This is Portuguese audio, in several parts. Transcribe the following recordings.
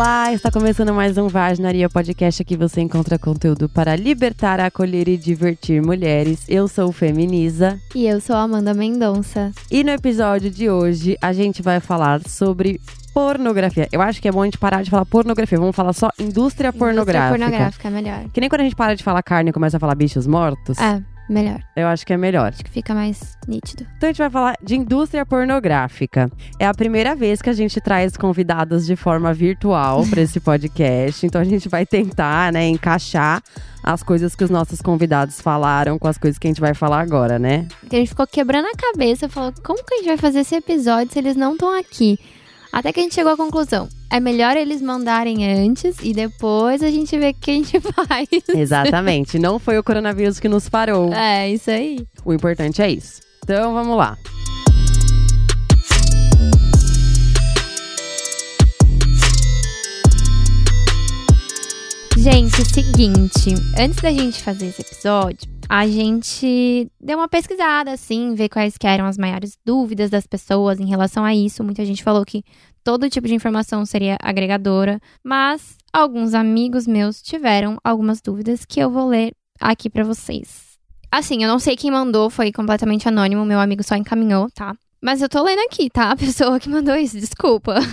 Olá, está começando mais um Vaginaria Podcast. Aqui você encontra conteúdo para libertar, acolher e divertir mulheres. Eu sou Feminiza. E eu sou Amanda Mendonça. E no episódio de hoje a gente vai falar sobre pornografia. Eu acho que é bom a gente parar de falar pornografia. Vamos falar só indústria, pornográfica. Indústria pornográfica é melhor. Que nem quando a gente para de falar carne e começa a falar bichos mortos. É, melhor. Eu acho que é melhor. Acho que fica mais nítido. Então a gente vai falar de indústria pornográfica. É a primeira vez que a gente traz convidados de forma virtual para esse podcast. Então a gente vai tentar, né, encaixar as coisas que os nossos convidados falaram com as coisas que a gente vai falar agora, né? Porque a gente ficou quebrando a cabeça, falou, como que a gente vai fazer esse episódio se eles não estão aqui? Até que a gente chegou à conclusão. É melhor eles mandarem antes e depois a gente vê o que a gente faz. Exatamente. Não foi o coronavírus que nos parou. É, isso aí. O importante é isso. Então vamos lá. Gente, seguinte, antes da gente fazer esse episódio, a gente deu uma pesquisada, assim, ver quais que eram as maiores dúvidas das pessoas em relação a isso. Muita gente falou que todo tipo de informação seria agregadora, mas alguns amigos meus tiveram algumas dúvidas que eu vou ler aqui para vocês. Assim, eu não sei quem mandou, foi completamente anônimo, meu amigo só encaminhou, tá? Mas eu tô lendo aqui, tá? A pessoa que mandou isso, desculpa.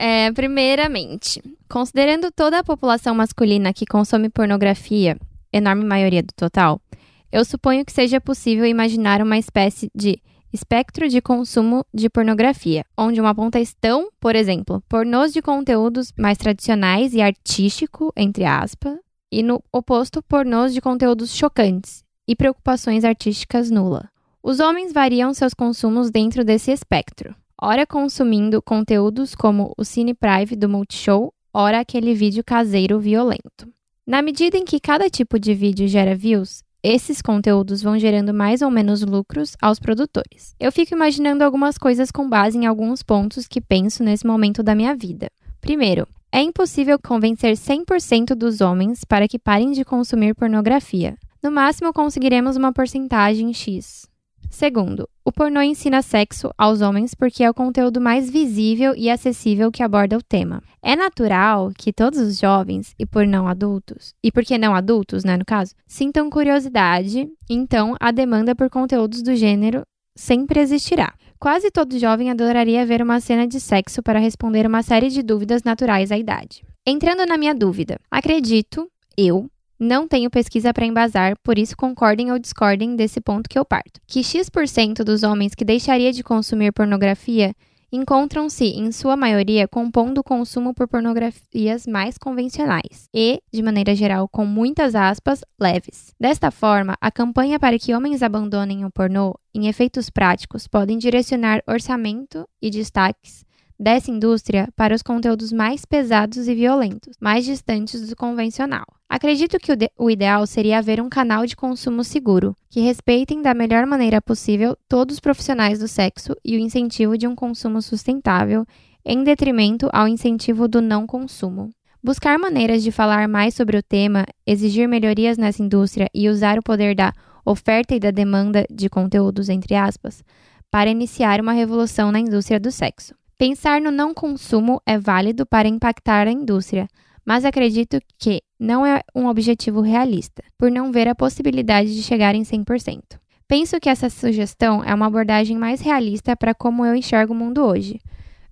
É, primeiramente, considerando toda a população masculina que consome pornografia, enorme maioria do total, eu suponho que seja possível imaginar uma espécie de espectro de consumo de pornografia, onde uma ponta estão, por exemplo, pornôs de conteúdos mais tradicionais e artístico, entre aspas, e no oposto, pornôs de conteúdos chocantes e preocupações artísticas nula. Os homens variam seus consumos dentro desse espectro, ora consumindo conteúdos como o Cine Prive do Multishow, ora aquele vídeo caseiro violento. Na medida em que cada tipo de vídeo gera views, esses conteúdos vão gerando mais ou menos lucros aos produtores. Eu fico imaginando algumas coisas com base em alguns pontos que penso nesse momento da minha vida. Primeiro, é impossível convencer 100% dos homens para que parem de consumir pornografia. No máximo, conseguiremos uma porcentagem X. Segundo, o pornô ensina sexo aos homens porque é o conteúdo mais visível e acessível que aborda o tema. É natural que todos os jovens, e por não adultos, e por que não adultos, né, no caso, sintam curiosidade, então a demanda por conteúdos do gênero sempre existirá. Quase todo jovem adoraria ver uma cena de sexo para responder uma série de dúvidas naturais à idade. Entrando na minha dúvida, acredito, eu, não tenho pesquisa para embasar, por isso concordem ou discordem desse ponto que eu parto. Que X% dos homens que deixaria de consumir pornografia encontram-se, em sua maioria, compondo o consumo por pornografias mais convencionais e, de maneira geral, com muitas aspas, leves. Desta forma, a campanha para que homens abandonem o pornô, em efeitos práticos, podem direcionar orçamento e destaques dessa indústria para os conteúdos mais pesados e violentos, mais distantes do convencional. Acredito que o, o, ideal seria haver um canal de consumo seguro, que respeitem da melhor maneira possível todos os profissionais do sexo e o incentivo de um consumo sustentável, em detrimento ao incentivo do não consumo. Buscar maneiras de falar mais sobre o tema, exigir melhorias nessa indústria e usar o poder da oferta e da demanda de conteúdos, entre aspas, para iniciar uma revolução na indústria do sexo. Pensar no não consumo é válido para impactar a indústria, mas acredito que não é um objetivo realista, por não ver a possibilidade de chegar em 100%. Penso que essa sugestão é uma abordagem mais realista para como eu enxergo o mundo hoje.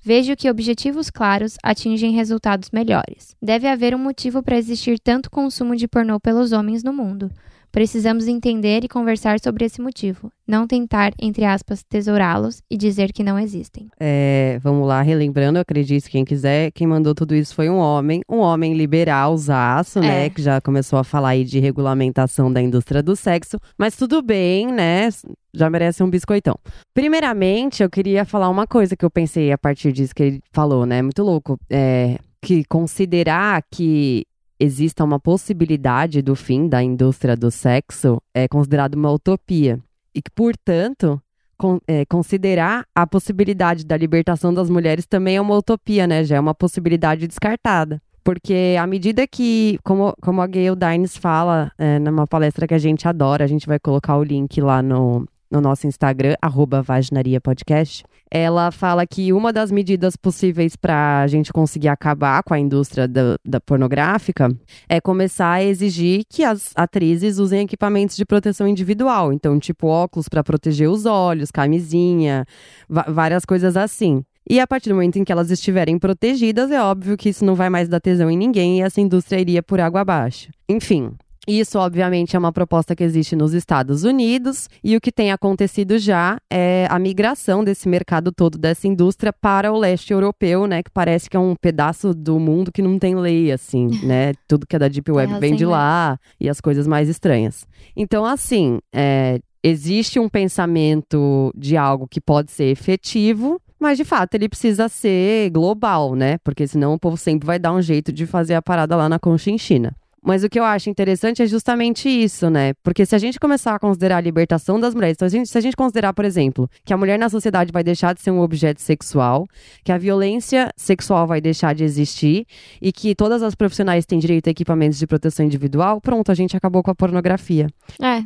Vejo que objetivos claros atingem resultados melhores. Deve haver um motivo para existir tanto consumo de pornô pelos homens no mundo, Precisamos entender e conversar sobre esse motivo, não tentar, entre aspas, tesourá-los e dizer que não existem. É, vamos lá, relembrando, eu acredito, quem quiser, quem mandou tudo isso foi um homem, um homem liberal, zaço, né, É. que já começou a falar aí de regulamentação da indústria do sexo, mas tudo bem, né, já merece um biscoitão. Primeiramente, eu queria falar uma coisa que eu pensei a partir disso que ele falou, né, muito louco, é que considerar que exista uma possibilidade do fim da indústria do sexo é considerado uma utopia. E que, portanto, con- é, considerar a possibilidade da libertação das mulheres também é uma utopia, né? Já é uma possibilidade descartada. Porque à medida que, como, como a Gayle Dines fala é, numa palestra que a gente adora, a gente vai colocar o link lá no, no nosso Instagram, arroba Vaginaria Podcast, ela fala que uma das medidas possíveis para a gente conseguir acabar com a indústria da, da pornográfica é começar a exigir que as atrizes usem equipamentos de proteção individual. Então, tipo óculos para proteger os olhos, camisinha, várias coisas assim. E a partir do momento em que elas estiverem protegidas, é óbvio que isso não vai mais dar tesão em ninguém e essa indústria iria por água abaixo. Enfim. Isso, obviamente, é uma proposta que existe nos Estados Unidos, e o que tem acontecido já é a migração desse mercado todo, dessa indústria, para o leste europeu, né? Que parece que é um pedaço do mundo que não tem lei, assim, né? Tudo que é da Deep Web vem de lá, e as coisas mais estranhas. Então, assim, é, existe um pensamento de algo que pode ser efetivo, mas de fato ele precisa ser global, né? Porque senão o povo sempre vai dar um jeito de fazer a parada lá na Conchinchina. Mas o que eu acho interessante é justamente isso, né? Porque se a gente começar a considerar a libertação das mulheres, então a gente- se a gente considerar, por exemplo, que a mulher na sociedade vai deixar de ser um objeto sexual, que a violência sexual vai deixar de existir e que todas as profissionais têm direito a equipamentos de proteção individual, pronto, a gente acabou com a pornografia. É,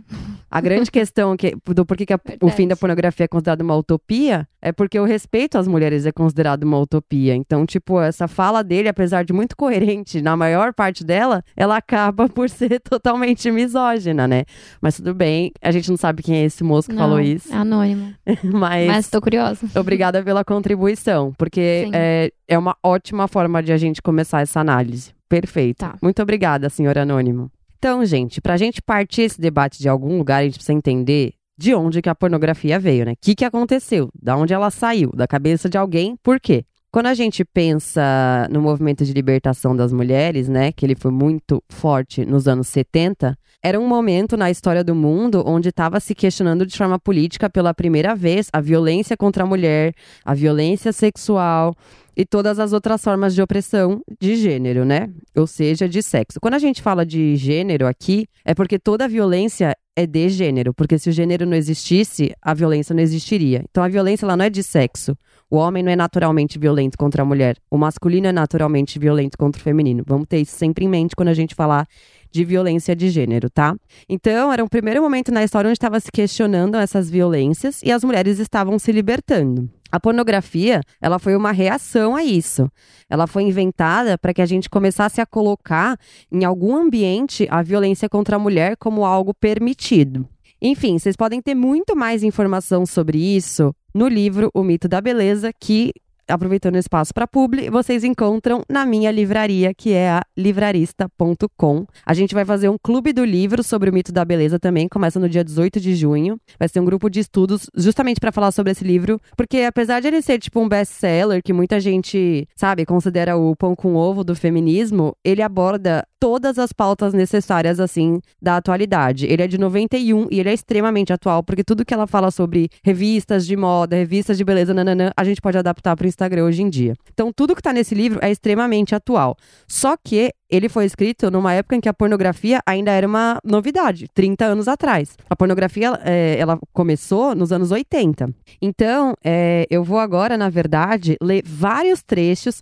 A grande questão que, do porquê que a- o fim da pornografia é considerado uma utopia é porque o respeito às mulheres é considerado uma utopia. Então, tipo, essa fala dele, apesar de muito coerente na maior parte dela, ela acaba por ser totalmente misógina, né? Mas tudo bem, a gente não sabe quem é esse moço que não, falou isso, É anônimo. mas, Mas tô curiosa. obrigada pela contribuição, porque Sim. é, é uma ótima forma de a gente começar essa análise. Perfeito. Tá. Muito obrigada, senhor Anônimo. Então, gente, pra gente partir esse debate de algum lugar, a gente precisa entender de onde que a pornografia veio, né? O que, que aconteceu? Da onde ela saiu? Da cabeça de alguém? Por quê? Quando a gente pensa no movimento de libertação das mulheres, né, que ele foi muito forte nos anos 70, era um momento na história do mundo onde estava se questionando de forma política pela primeira vez a violência contra a mulher, a violência sexual e todas as outras formas de opressão de gênero, né? Ou seja, de sexo. Quando a gente fala de gênero aqui, é porque toda violência é de gênero, porque se o gênero não existisse, a violência não existiria. Então a violência ela não é de sexo. O homem não é naturalmente violento contra a mulher. O masculino é naturalmente violento contra o feminino. Vamos ter isso sempre em mente quando a gente falar de violência de gênero, tá? Então, era um primeiro momento na história onde estava se questionando essas violências e as mulheres estavam se libertando. A pornografia, ela foi uma reação a isso. Ela foi inventada para que a gente começasse a colocar em algum ambiente a violência contra a mulher como algo permitido. Enfim, vocês podem ter muito mais informação sobre isso no livro O Mito da Beleza, que, aproveitando o espaço para publi, vocês encontram na minha livraria, que é a livrarista.com. A gente vai fazer um clube do livro sobre o mito da beleza também, começa no dia 18 de junho. Vai ser um grupo de estudos justamente para falar sobre esse livro, porque apesar de ele ser tipo um best-seller que muita gente, sabe, considera o pão com ovo do feminismo, ele aborda todas as pautas necessárias, assim, da atualidade. Ele é de 91 e ele é extremamente atual, porque tudo que ela fala sobre revistas de moda, revistas de beleza, nananã, a gente pode adaptar para Instagram hoje em dia. Então, tudo que tá nesse livro é extremamente atual. Só que ele foi escrito numa época em que a pornografia ainda era uma novidade, 30 anos atrás. A pornografia, é, ela começou nos anos 80. Então, é, eu vou agora, na verdade, ler vários trechos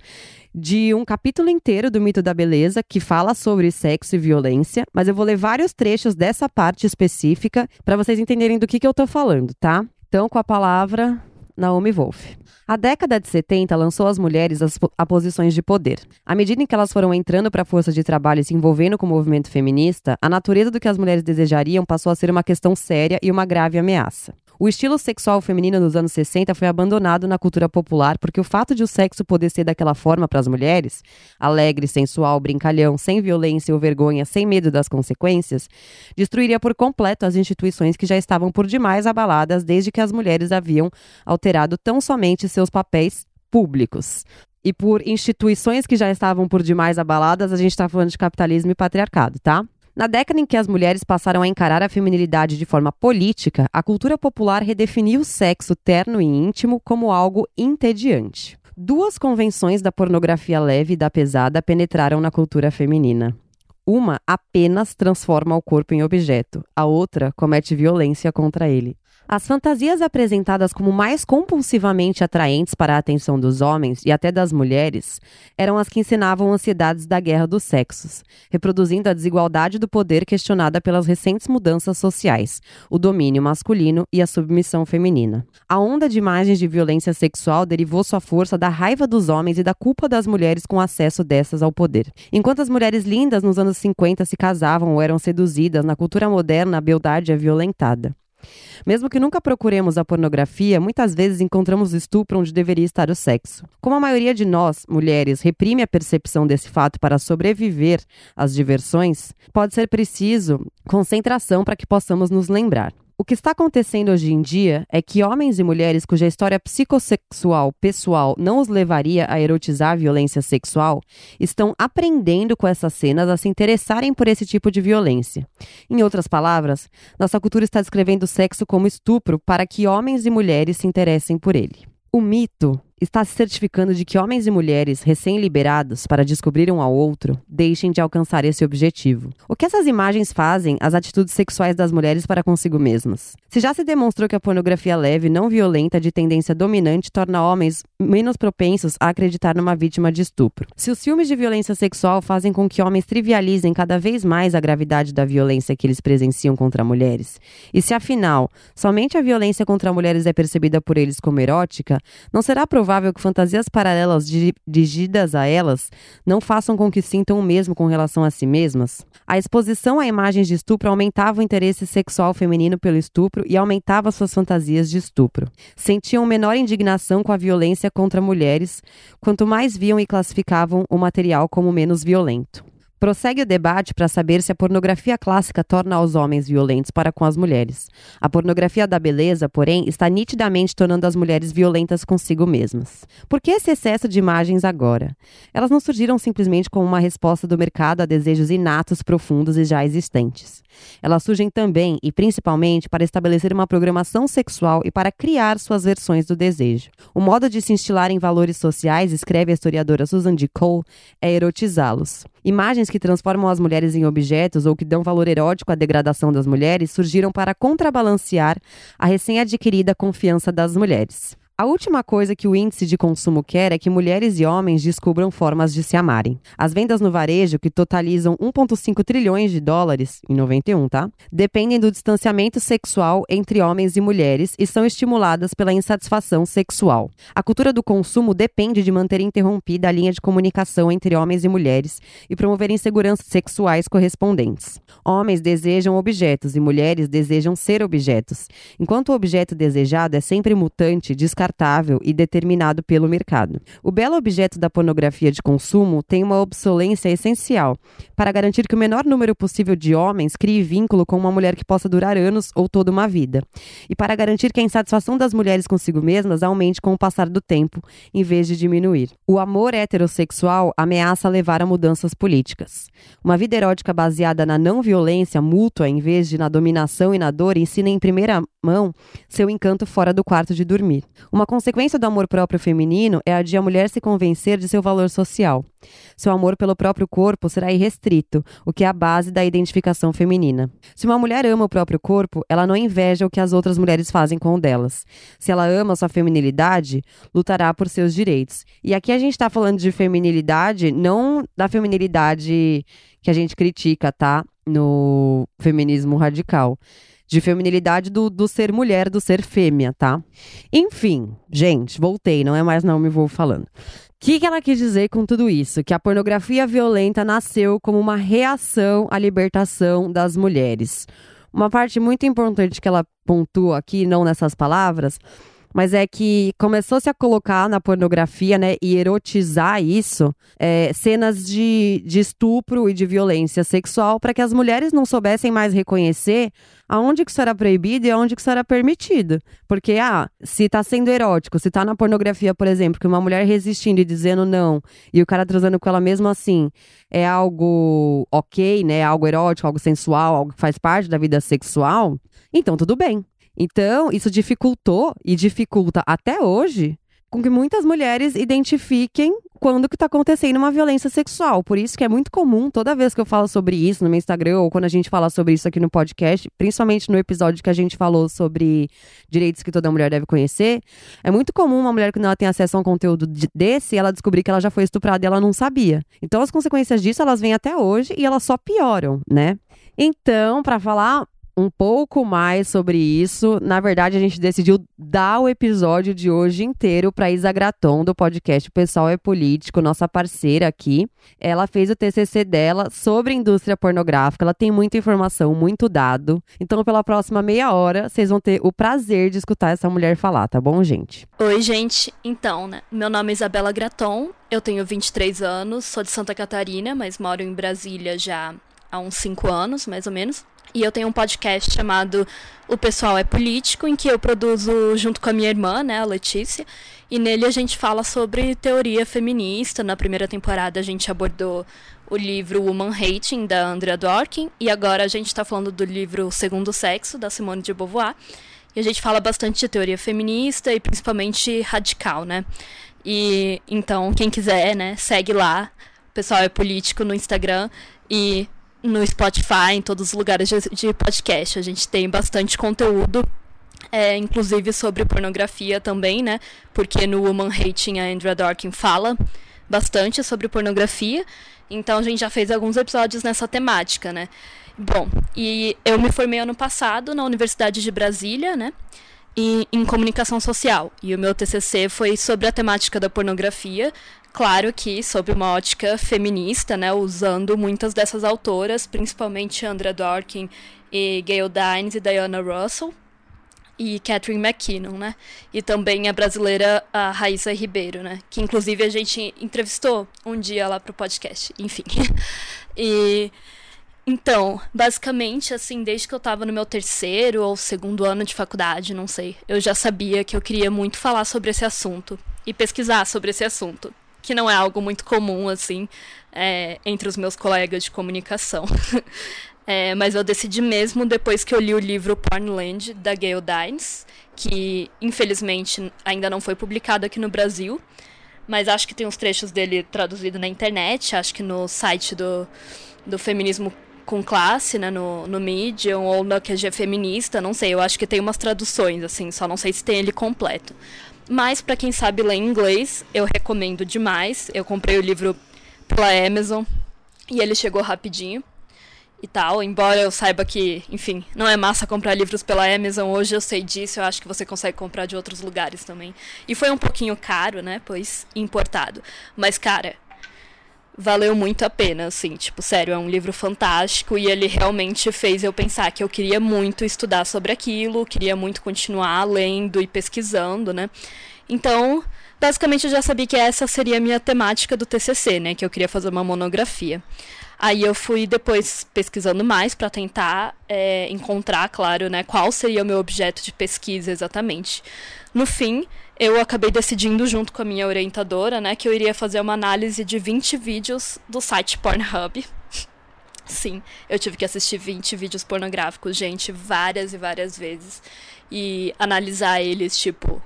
de um capítulo inteiro do Mito da Beleza que fala sobre sexo e violência, mas eu vou ler vários trechos dessa parte específica para vocês entenderem do que, que eu tô falando, tá? Então, com a palavra, Naomi Wolf. A década de 70 lançou as mulheres a posições de poder. À medida em que elas foram entrando para a força de trabalho e se envolvendo com o movimento feminista, a natureza do que as mulheres desejariam passou a ser uma questão séria e uma grave ameaça. O estilo sexual feminino dos anos 60 foi abandonado na cultura popular porque o fato de o sexo poder ser daquela forma para as mulheres, alegre, sensual, brincalhão, sem violência ou vergonha, sem medo das consequências, destruiria por completo as instituições que já estavam por demais abaladas desde que as mulheres haviam alterado tão somente seus papéis públicos. E por instituições que já estavam por demais abaladas, a gente está falando de capitalismo e patriarcado, tá? Na década em que as mulheres passaram a encarar a feminilidade de forma política, a cultura popular redefiniu o sexo terno e íntimo como algo entediante. Duas convenções da pornografia leve e da pesada penetraram na cultura feminina. Uma apenas transforma o corpo em objeto, a outra comete violência contra ele. As fantasias apresentadas como mais compulsivamente atraentes para a atenção dos homens e até das mulheres eram as que ensinavam ansiedades da guerra dos sexos, reproduzindo a desigualdade do poder questionada pelas recentes mudanças sociais, o domínio masculino e a submissão feminina. A onda de imagens de violência sexual derivou sua força da raiva dos homens e da culpa das mulheres com acesso dessas ao poder. Enquanto as mulheres lindas nos anos 50 se casavam ou eram seduzidas, na cultura moderna a beldade é violentada. Mesmo que nunca procuremos a pornografia, muitas vezes encontramos o estupro onde deveria estar o sexo. Como a maioria de nós, mulheres, reprime a percepção desse fato para sobreviver às diversões, pode ser preciso concentração para que possamos nos lembrar. O que está acontecendo hoje em dia é que homens e mulheres cuja história psicossexual pessoal não os levaria a erotizar a violência sexual estão aprendendo com essas cenas a se interessarem por esse tipo de violência. Em outras palavras, nossa cultura está descrevendo o sexo como estupro para que homens e mulheres se interessem por ele. O mito está se certificando de que homens e mulheres recém-liberados para descobrir um ao outro deixem de alcançar esse objetivo. O que essas imagens fazem às atitudes sexuais das mulheres para consigo mesmas? Se já se demonstrou que a pornografia leve, não violenta, de tendência dominante, torna homens menos propensos a acreditar numa vítima de estupro. Se os filmes de violência sexual fazem com que homens trivializem cada vez mais a gravidade da violência que eles presenciam contra mulheres, e se afinal somente a violência contra mulheres é percebida por eles como erótica, não será provável provável que fantasias paralelas dirigidas a elas não façam com que sintam o mesmo com relação a si mesmas? A exposição a imagens de estupro aumentava o interesse sexual feminino pelo estupro e aumentava suas fantasias de estupro. Sentiam menor indignação com a violência contra mulheres, quanto mais viam e classificavam o material como menos violento. Prossegue o debate para saber se a pornografia clássica torna os homens violentos para com as mulheres. A pornografia da beleza, porém, está nitidamente tornando as mulheres violentas consigo mesmas. Por que esse excesso de imagens agora? Elas não surgiram simplesmente como uma resposta do mercado a desejos inatos, profundos e já existentes. Elas surgem também e principalmente para estabelecer uma programação sexual e para criar suas versões do desejo. O modo de se instilar em valores sociais, escreve a historiadora Susan D. Cole, é erotizá-los. Imagens que transformam as mulheres em objetos ou que dão valor erótico à degradação das mulheres surgiram para contrabalancear a recém-adquirida confiança das mulheres. A última coisa que o índice de consumo quer é que mulheres e homens descubram formas de se amarem. As vendas no varejo, que totalizam 1,5 trilhões de dólares em 91, tá? Dependem do distanciamento sexual entre homens e mulheres e são estimuladas pela insatisfação sexual. A cultura do consumo depende de manter interrompida a linha de comunicação entre homens e mulheres e promover inseguranças sexuais correspondentes. Homens desejam objetos e mulheres desejam ser objetos, enquanto o objeto desejado é sempre mutante, descartável descartável e determinado pelo mercado. O belo objeto da pornografia de consumo tem uma obsolência essencial para garantir que o menor número possível de homens crie vínculo com uma mulher que possa durar anos ou toda uma vida, e para garantir que a insatisfação das mulheres consigo mesmas aumente com o passar do tempo, em vez de diminuir. O amor heterossexual ameaça levar a mudanças políticas. Uma vida erótica baseada na não violência mútua, em vez de na dominação e na dor, ensina em primeira mão seu encanto fora do quarto de dormir. Uma consequência do amor próprio feminino é a de a mulher se convencer de seu valor social. Seu amor pelo próprio corpo será irrestrito, o que é a base da identificação feminina. Se uma mulher ama o próprio corpo, ela não inveja o que as outras mulheres fazem com o delas. Se ela ama sua feminilidade, lutará por seus direitos. E aqui a gente está falando de feminilidade, não da feminilidade que a gente critica, tá? No feminismo radical de feminilidade do, do ser mulher, do ser fêmea, tá? Enfim, gente, voltei, não é mais não me vou falando. O que, que ela quis dizer com tudo isso? Que a pornografia violenta nasceu como uma reação à libertação das mulheres. Uma parte muito importante que ela pontua aqui, não nessas palavras, mas é que começou-se a colocar na pornografia, né, e erotizar isso, é, cenas de, de estupro e de violência sexual para que as mulheres não soubessem mais reconhecer aonde que isso era proibido e aonde que isso era permitido. Porque, ah, se tá sendo erótico, se tá na pornografia, por exemplo, que uma mulher resistindo e dizendo não, e o cara transando com ela mesmo assim, é algo ok, né, algo erótico, algo sensual, algo que faz parte da vida sexual, então tudo bem. Então, isso dificultou e dificulta até hoje com que muitas mulheres identifiquem quando que tá acontecendo uma violência sexual. Por isso que é muito comum, toda vez que eu falo sobre isso no meu Instagram ou quando a gente fala sobre isso aqui no podcast, principalmente no episódio que a gente falou sobre direitos que toda mulher deve conhecer, é muito comum uma mulher que não tem acesso a um conteúdo desse, ela descobrir que ela já foi estuprada e ela não sabia. Então as consequências disso, elas vêm até hoje e elas só pioram, né? Então, para falar um pouco mais sobre isso. Na verdade, a gente decidiu dar o episódio de hoje inteiro para Isa Graton, do podcast Pessoal é Político, nossa parceira aqui. Ela fez o TCC dela sobre indústria pornográfica. Ela tem muita informação, muito dado. Então, pela próxima meia hora, vocês vão ter o prazer de escutar essa mulher falar, tá bom, gente? Oi, gente. Então, né? Meu nome é Isabela Graton. Eu tenho 23 anos, sou de Santa Catarina, mas moro em Brasília já há uns 5 anos, mais ou menos. E eu tenho um podcast chamado O Pessoal é Político, em que eu produzo junto com a minha irmã, né, a Letícia. E nele a gente fala sobre teoria feminista. Na primeira temporada a gente abordou o livro Woman Hating, da Andrea Dworkin. E agora a gente está falando do livro Segundo Sexo, da Simone de Beauvoir. E a gente fala bastante de teoria feminista e principalmente radical, né? E então, quem quiser, né, segue lá. O pessoal é político no Instagram. E no Spotify, em todos os lugares de, de podcast. A gente tem bastante conteúdo, é, inclusive sobre pornografia também, né? Porque no Woman Hating a Andrea Dorkin fala bastante sobre pornografia. Então a gente já fez alguns episódios nessa temática, né? Bom, e eu me formei ano passado na Universidade de Brasília, né? E, em comunicação social. E o meu TCC foi sobre a temática da pornografia, Claro que sob uma ótica feminista, né, usando muitas dessas autoras, principalmente Andrea Dworkin e Gail Dines e Diana Russell e Catherine McKinnon, né? E também a brasileira a Raíssa Ribeiro, né? Que inclusive a gente entrevistou um dia lá pro podcast, enfim. e então, basicamente, assim, desde que eu tava no meu terceiro ou segundo ano de faculdade, não sei, eu já sabia que eu queria muito falar sobre esse assunto e pesquisar sobre esse assunto que não é algo muito comum, assim, é, entre os meus colegas de comunicação. é, mas eu decidi mesmo depois que eu li o livro Pornland, da Gail Dines, que infelizmente ainda não foi publicado aqui no Brasil, mas acho que tem uns trechos dele traduzido na internet, acho que no site do, do Feminismo com Classe, né, no, no Medium, ou na QG Feminista, não sei, eu acho que tem umas traduções, assim, só não sei se tem ele completo. Mas para quem sabe ler inglês, eu recomendo demais. Eu comprei o livro pela Amazon e ele chegou rapidinho e tal. Embora eu saiba que, enfim, não é massa comprar livros pela Amazon, hoje eu sei disso, eu acho que você consegue comprar de outros lugares também. E foi um pouquinho caro, né? Pois importado. Mas, cara, valeu muito a pena, assim, tipo, sério, é um livro fantástico e ele realmente fez eu pensar que eu queria muito estudar sobre aquilo, queria muito continuar lendo e pesquisando, né? Então, basicamente eu já sabia que essa seria a minha temática do TCC, né, que eu queria fazer uma monografia. Aí eu fui depois pesquisando mais para tentar é, encontrar, claro, né, qual seria o meu objeto de pesquisa exatamente. No fim, eu acabei decidindo junto com a minha orientadora, né, que eu iria fazer uma análise de 20 vídeos do site Pornhub. Sim, eu tive que assistir 20 vídeos pornográficos, gente, várias e várias vezes. E analisar eles, tipo,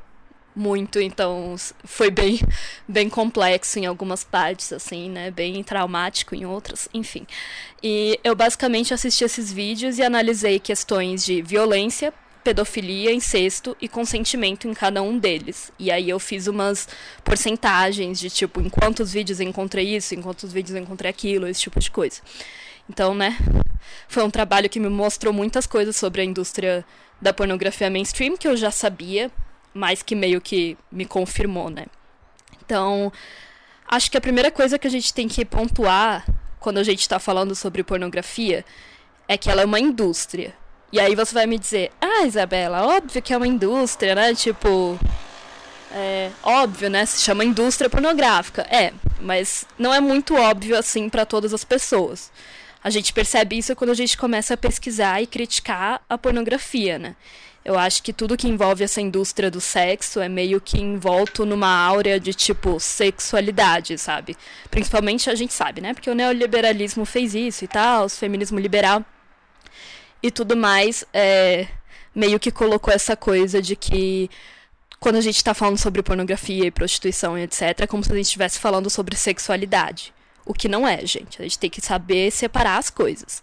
muito, então foi bem, bem complexo em algumas partes, assim, né? Bem traumático em outras, enfim. E eu basicamente assisti esses vídeos e analisei questões de violência, pedofilia, incesto e consentimento em cada um deles. E aí eu fiz umas porcentagens de tipo, em quantos vídeos eu encontrei isso, em quantos vídeos eu encontrei aquilo, esse tipo de coisa. Então, né, foi um trabalho que me mostrou muitas coisas sobre a indústria da pornografia mainstream que eu já sabia, mas que meio que me confirmou, né? Então, acho que a primeira coisa que a gente tem que pontuar quando a gente está falando sobre pornografia é que ela é uma indústria. E aí você vai me dizer, ah, Isabela, óbvio que é uma indústria, né? Tipo, é óbvio, né? Se chama indústria pornográfica. É, mas não é muito óbvio assim para todas as pessoas. A gente percebe isso quando a gente começa a pesquisar e criticar a pornografia, né? Eu acho que tudo que envolve essa indústria do sexo é meio que envolto numa áurea de tipo sexualidade, sabe? Principalmente a gente sabe, né? Porque o neoliberalismo fez isso e tal, o feminismo liberal e tudo mais, é, meio que colocou essa coisa de que quando a gente está falando sobre pornografia e prostituição e etc, é como se a gente estivesse falando sobre sexualidade. O que não é, gente. A gente tem que saber separar as coisas.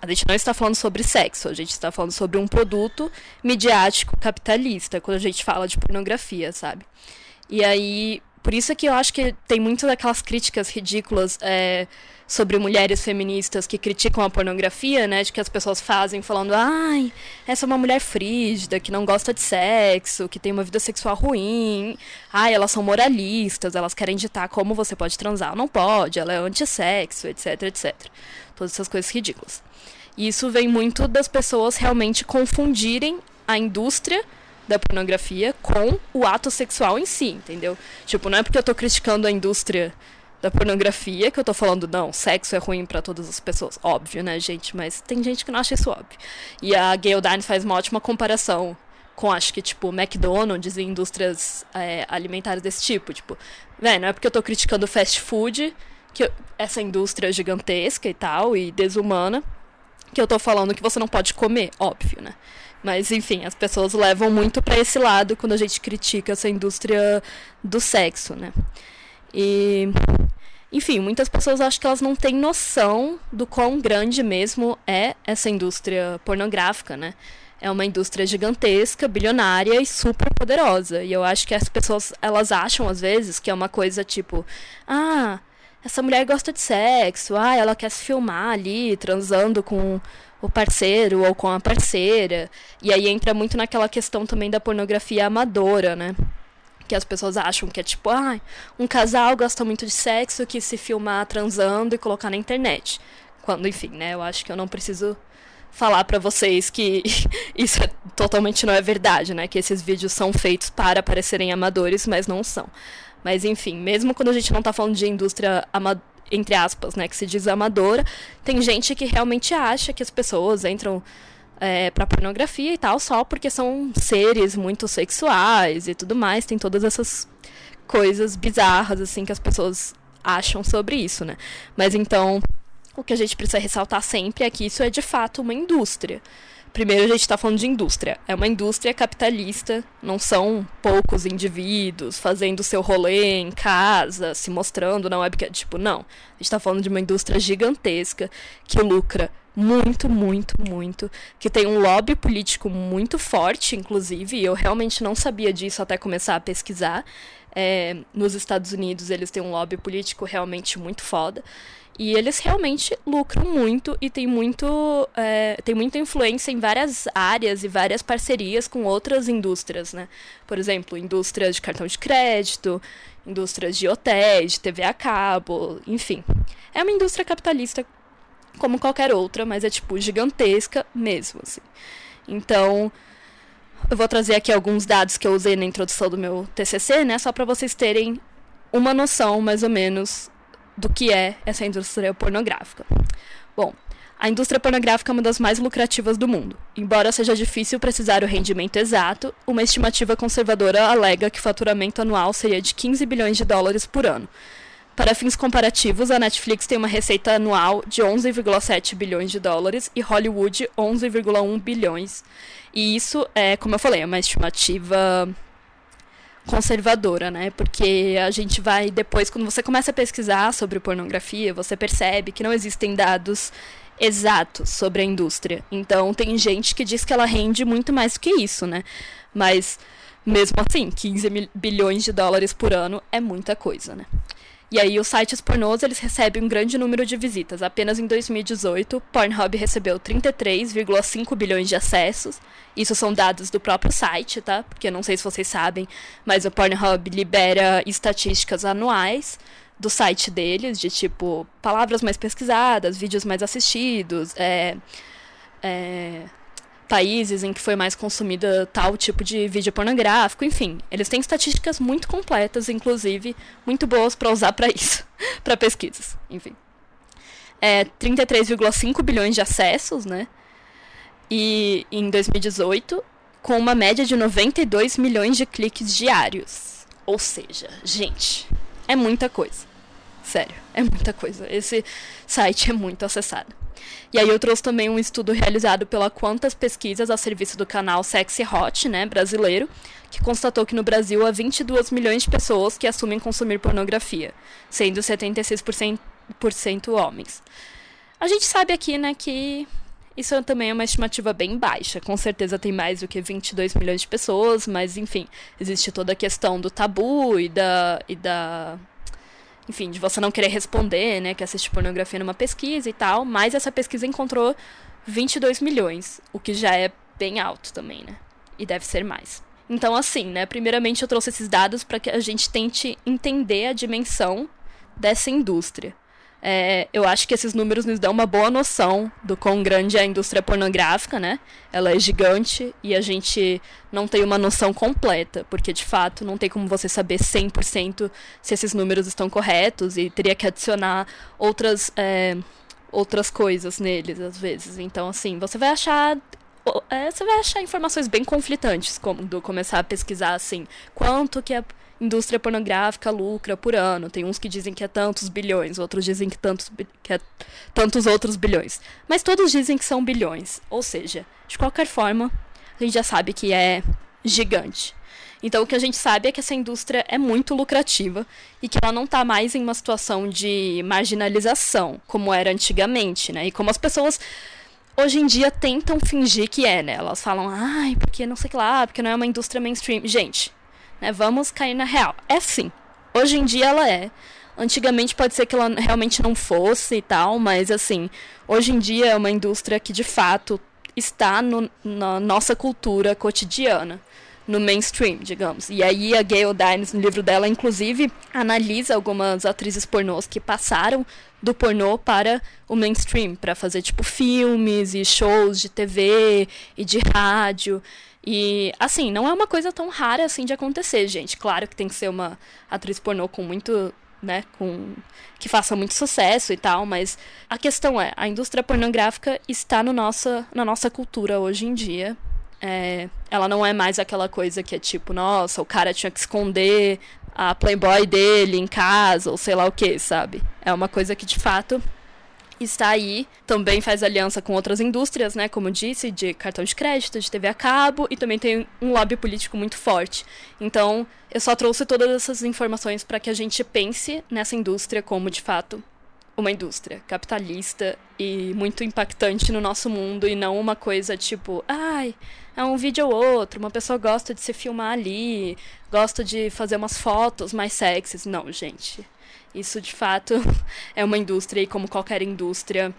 A gente não está falando sobre sexo, a gente está falando sobre um produto midiático capitalista, quando a gente fala de pornografia, sabe? E aí, por isso é que eu acho que tem muitas daquelas críticas ridículas é, sobre mulheres feministas que criticam a pornografia, né? De que as pessoas fazem falando, ai, essa é uma mulher frígida, que não gosta de sexo, que tem uma vida sexual ruim. Ai, elas são moralistas, elas querem ditar como você pode transar ou não pode, ela é antissexo, etc, etc. Todas essas coisas ridículas. E isso vem muito das pessoas realmente confundirem a indústria da pornografia com o ato sexual em si, entendeu? Tipo, não é porque eu tô criticando a indústria da pornografia que eu tô falando, não, sexo é ruim para todas as pessoas. Óbvio, né, gente? Mas tem gente que não acha isso óbvio. E a Gayle Dine faz uma ótima comparação com, acho que, tipo, McDonald's e indústrias é, alimentares desse tipo. Tipo, velho, não é porque eu tô criticando fast food, que eu, essa indústria gigantesca e tal, e desumana, que eu tô falando que você não pode comer, óbvio, né? Mas enfim, as pessoas levam muito para esse lado quando a gente critica essa indústria do sexo, né? E enfim, muitas pessoas acham que elas não têm noção do quão grande mesmo é essa indústria pornográfica, né? É uma indústria gigantesca, bilionária e super poderosa. E eu acho que as pessoas, elas acham às vezes que é uma coisa tipo, ah, essa mulher gosta de sexo, ah, ela quer se filmar ali transando com o parceiro ou com a parceira. E aí entra muito naquela questão também da pornografia amadora, né? Que as pessoas acham que é tipo, ah, um casal gosta muito de sexo que se filmar transando e colocar na internet. Quando, enfim, né? Eu acho que eu não preciso falar para vocês que isso é, totalmente não é verdade, né? Que esses vídeos são feitos para parecerem amadores, mas não são. Mas enfim, mesmo quando a gente não está falando de indústria amadora entre aspas, né, que se diz amadora, tem gente que realmente acha que as pessoas entram é, para pornografia e tal só porque são seres muito sexuais e tudo mais, tem todas essas coisas bizarras assim que as pessoas acham sobre isso, né? Mas então, o que a gente precisa ressaltar sempre é que isso é de fato uma indústria. Primeiro, a gente está falando de indústria. É uma indústria capitalista, não são poucos indivíduos fazendo seu rolê em casa, se mostrando na webcam. Tipo, não. A gente está falando de uma indústria gigantesca que lucra muito, muito, muito, que tem um lobby político muito forte, inclusive, e eu realmente não sabia disso até começar a pesquisar. É, nos Estados Unidos, eles têm um lobby político realmente muito foda. E eles realmente lucram muito e tem, muito, é, tem muita influência em várias áreas e várias parcerias com outras indústrias, né? Por exemplo, indústrias de cartão de crédito, indústrias de hotéis, de TV a cabo, enfim. É uma indústria capitalista como qualquer outra, mas é tipo gigantesca mesmo, assim. Então, eu vou trazer aqui alguns dados que eu usei na introdução do meu TCC, né, só para vocês terem uma noção mais ou menos do que é essa indústria pornográfica. Bom, a indústria pornográfica é uma das mais lucrativas do mundo. Embora seja difícil precisar o rendimento exato, uma estimativa conservadora alega que o faturamento anual seria de 15 bilhões de dólares por ano. Para fins comparativos, a Netflix tem uma receita anual de 11,7 bilhões de dólares e Hollywood 11,1 bilhões. E isso é, como eu falei, é uma estimativa conservadora, né? Porque a gente vai depois, quando você começa a pesquisar sobre pornografia, você percebe que não existem dados exatos sobre a indústria. Então tem gente que diz que ela rende muito mais do que isso, né? Mas mesmo assim, 15 bilhões de dólares por ano é muita coisa, né? E aí os sites pornôs, eles recebem um grande número de visitas. Apenas em 2018, Pornhub recebeu 33,5 bilhões de acessos. Isso são dados do próprio site, tá? Porque não sei se vocês sabem, mas o Pornhub libera estatísticas anuais do site deles, de tipo, palavras mais pesquisadas, vídeos mais assistidos, é, é, países em que foi mais consumida tal tipo de vídeo pornográfico, enfim. Eles têm estatísticas muito completas, inclusive muito boas para usar para isso, para pesquisas, enfim. É 33,5 bilhões de acessos, né? E em 2018, com uma média de 92 milhões de cliques diários. Ou seja, gente, é muita coisa. Sério, é muita coisa. Esse site é muito acessado. E aí eu trouxe também um estudo realizado pela Quantas Pesquisas a serviço do canal Sexy Hot, né, brasileiro, que constatou que no Brasil há 22 milhões de pessoas que assumem consumir pornografia, sendo 76% homens. A gente sabe aqui, né, que isso também é uma estimativa bem baixa. Com certeza tem mais do que 22 milhões de pessoas, mas enfim, existe toda a questão do tabu e da, e da enfim, de você não querer responder, né, que assiste pornografia numa pesquisa e tal, mas essa pesquisa encontrou 22 milhões, o que já é bem alto também, né? E deve ser mais. Então, assim, né, primeiramente eu trouxe esses dados para que a gente tente entender a dimensão dessa indústria. É, eu acho que esses números nos dão uma boa noção do quão grande é a indústria pornográfica, né? Ela é gigante e a gente não tem uma noção completa, porque de fato não tem como você saber 100% se esses números estão corretos e teria que adicionar outras, é, outras coisas neles às vezes. Então, assim, você vai achar é, você vai achar informações bem conflitantes quando começar a pesquisar assim quanto que a indústria pornográfica lucra por ano. Tem uns que dizem que é tantos bilhões, outros dizem que, tantos, que é tantos outros bilhões. Mas todos dizem que são bilhões. Ou seja, de qualquer forma, a gente já sabe que é gigante. Então, o que a gente sabe é que essa indústria é muito lucrativa e que ela não está mais em uma situação de marginalização, como era antigamente, né? E como as pessoas hoje em dia tentam fingir que é, né? Elas falam, ai, porque não sei que lá, porque não é uma indústria mainstream. Gente, né? Vamos cair na real. É sim. Hoje em dia ela é. Antigamente pode ser que ela realmente não fosse e tal, mas assim, hoje em dia é uma indústria que de fato está no, na nossa cultura cotidiana, no mainstream, digamos. E aí a Gayle Dines, no livro dela, inclusive, analisa algumas atrizes pornôs que passaram do pornô para o mainstream, para fazer tipo filmes e shows de TV e de rádio. E, assim, não é uma coisa tão rara assim de acontecer, gente. Claro que tem que ser uma atriz pornô com muito. Né, com que faça muito sucesso e tal, mas a questão é, a indústria pornográfica está no nossa, na nossa cultura hoje em dia. É, ela não é mais aquela coisa que é tipo, nossa, o cara tinha que esconder a Playboy dele em casa, ou sei lá o que, sabe? É uma coisa que de fato está aí, também faz aliança com outras indústrias, né, como disse, de cartão de crédito, de TV a cabo, e também tem um lobby político muito forte. Então, eu só trouxe todas essas informações para que a gente pense nessa indústria como, de fato, uma indústria capitalista e muito impactante no nosso mundo e não uma coisa tipo, ai, é um vídeo ou outro, uma pessoa gosta de se filmar ali, gosta de fazer umas fotos mais sexys. Não, gente. Isso de fato é uma indústria e como qualquer indústria,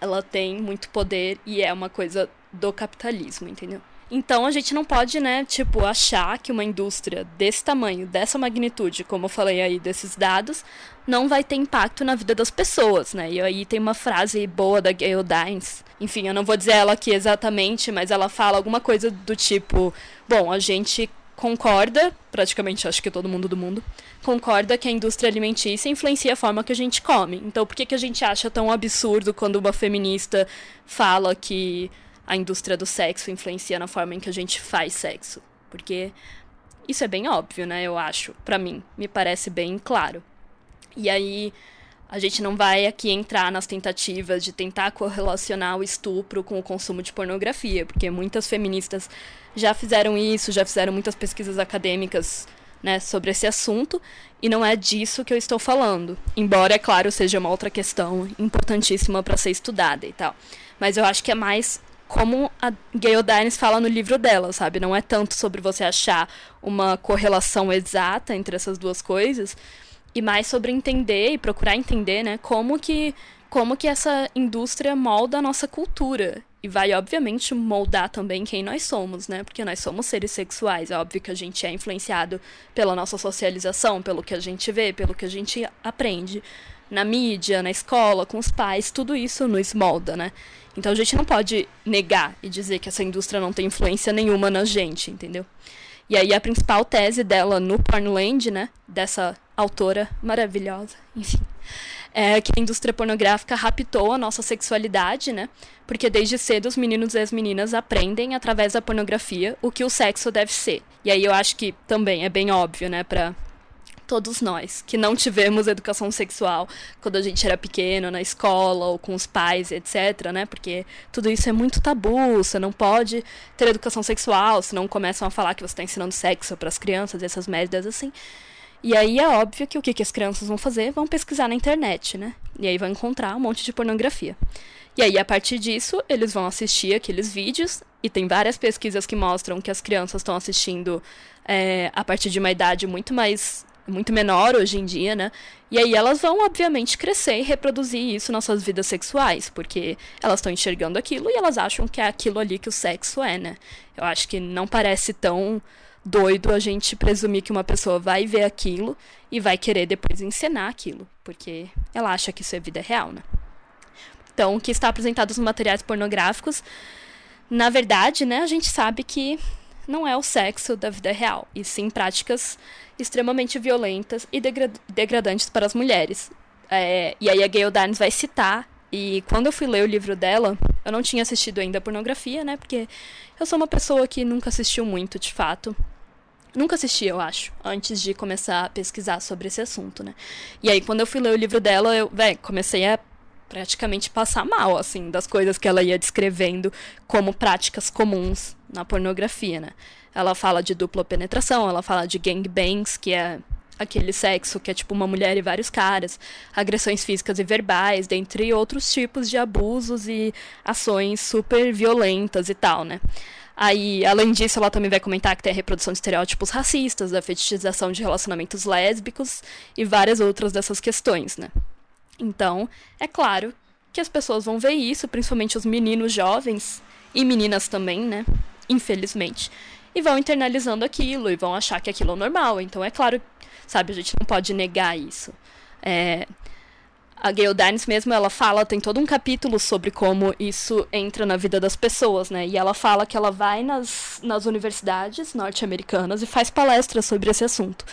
ela tem muito poder e é uma coisa do capitalismo, entendeu? Então a gente não pode, né, tipo, achar que uma indústria desse tamanho, dessa magnitude, como eu falei aí desses dados, não vai ter impacto na vida das pessoas, né? E aí tem uma frase boa da Gayle Dines. Enfim, eu não vou dizer ela aqui exatamente, mas ela fala alguma coisa do tipo: bom, a gente concorda, praticamente acho que todo mundo do mundo, concorda que a indústria alimentícia influencia a forma que a gente come. Então, por que, que a gente acha tão absurdo quando uma feminista fala que a indústria do sexo influencia na forma em que a gente faz sexo? Porque isso é bem óbvio, né? Eu acho, para mim, me parece bem claro. E aí, a gente não vai aqui entrar nas tentativas de tentar correlacionar o estupro com o consumo de pornografia, porque muitas feministas já fizeram isso, já fizeram muitas pesquisas acadêmicas né, sobre esse assunto, e não é disso que eu estou falando. Embora, é claro, seja uma outra questão importantíssima para ser estudada e tal. Mas eu acho que é mais como a Gayle Dines fala no livro dela, sabe? Não é tanto sobre você achar uma correlação exata entre essas duas coisas, e mais sobre entender e procurar entender, né, como que como que essa indústria molda a nossa cultura e vai obviamente moldar também quem nós somos, né? Porque nós somos seres sexuais, é óbvio que a gente é influenciado pela nossa socialização, pelo que a gente vê, pelo que a gente aprende na mídia, na escola, com os pais, tudo isso nos molda, né? Então a gente não pode negar e dizer que essa indústria não tem influência nenhuma na gente, entendeu? E aí a principal tese dela no Pornland, né, dessa autora maravilhosa, enfim, é que a indústria pornográfica raptou a nossa sexualidade, né? Porque desde cedo os meninos e as meninas aprendem através da pornografia o que o sexo deve ser. E aí eu acho que também é bem óbvio, né, para todos nós que não tivemos educação sexual quando a gente era pequeno, na escola ou com os pais, etc, né? Porque tudo isso é muito tabu, você não pode ter educação sexual, se não começam a falar que você está ensinando sexo para as crianças, essas merdas assim. E aí é óbvio que o que, que as crianças vão fazer? Vão pesquisar na internet, né? E aí vão encontrar um monte de pornografia. E aí, a partir disso, eles vão assistir aqueles vídeos, e tem várias pesquisas que mostram que as crianças estão assistindo é, a partir de uma idade muito mais muito menor hoje em dia, né? E aí elas vão, obviamente, crescer e reproduzir isso nas suas vidas sexuais, porque elas estão enxergando aquilo e elas acham que é aquilo ali que o sexo é, né? Eu acho que não parece tão doido a gente presumir que uma pessoa vai ver aquilo e vai querer depois encenar aquilo, porque ela acha que isso é vida real, né? Então, o que está apresentado nos materiais pornográficos, na verdade, né, a gente sabe que não é o sexo da vida real, e sim práticas extremamente violentas e degra degradantes para as mulheres. É, e aí a Gayle Dines vai citar, e quando eu fui ler o livro dela, eu não tinha assistido ainda a pornografia, né? Porque eu sou uma pessoa que nunca assistiu muito, de fato. Nunca assisti, eu acho, antes de começar a pesquisar sobre esse assunto, né? E aí, quando eu fui ler o livro dela, eu, véi, comecei a praticamente passar mal, assim, das coisas que ela ia descrevendo como práticas comuns na pornografia, né? Ela fala de dupla penetração, ela fala de gangbangs, que é aquele sexo que é tipo uma mulher e vários caras, agressões físicas e verbais, dentre outros tipos de abusos e ações super violentas e tal, né? Aí, além disso, ela também vai comentar que tem a reprodução de estereótipos racistas, a fetichização de relacionamentos lésbicos e várias outras dessas questões, né? Então, é claro que as pessoas vão ver isso, principalmente os meninos jovens e meninas também, né? Infelizmente. E vão internalizando aquilo e vão achar que aquilo é normal. Então, é claro, sabe, a gente não pode negar isso. É, a Gayle Dines mesmo, ela fala, tem todo um capítulo sobre como isso entra na vida das pessoas, né? E ela fala que ela vai nas, nas universidades norte-americanas e faz palestras sobre esse assunto.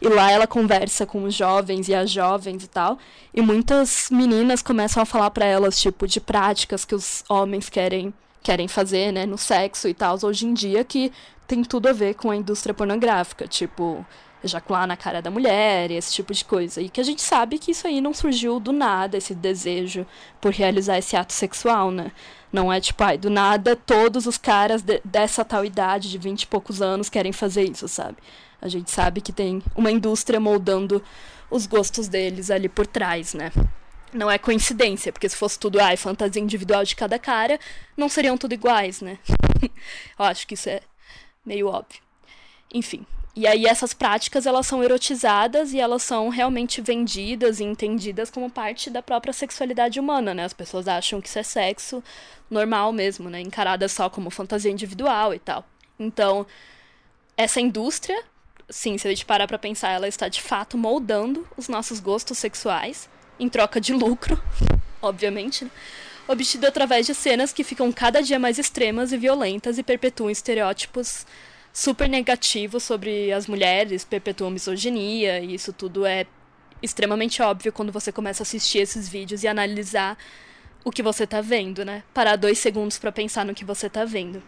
E lá ela conversa com os jovens e as jovens e tal. E muitas meninas começam a falar para elas, tipo, de práticas que os homens querem querem fazer, né, no sexo e tal, hoje em dia, que tem tudo a ver com a indústria pornográfica, tipo, ejacular na cara da mulher, esse tipo de coisa. E que a gente sabe que isso aí não surgiu do nada, esse desejo por realizar esse ato sexual, né? Não é tipo, ai, do nada todos os caras de, dessa tal idade, de vinte e poucos anos, querem fazer isso, sabe? A gente sabe que tem uma indústria moldando os gostos deles ali por trás, né? Não é coincidência, porque se fosse tudo, ai, fantasia individual de cada cara, não seriam tudo iguais, né? Eu acho que isso é meio óbvio. Enfim, e aí essas práticas elas são erotizadas e elas são realmente vendidas e entendidas como parte da própria sexualidade humana, né? As pessoas acham que isso é sexo normal mesmo, né? Encarada só como fantasia individual e tal. Então, essa indústria, sim, se a gente parar para pensar, ela está de fato moldando os nossos gostos sexuais em troca de lucro, obviamente, né? obtido através de cenas que ficam cada dia mais extremas e violentas e perpetuam estereótipos super negativo sobre as mulheres, perpetua misoginia, e isso tudo é extremamente óbvio quando você começa a assistir esses vídeos e analisar o que você tá vendo, né? Parar dois segundos para pensar no que você tá vendo.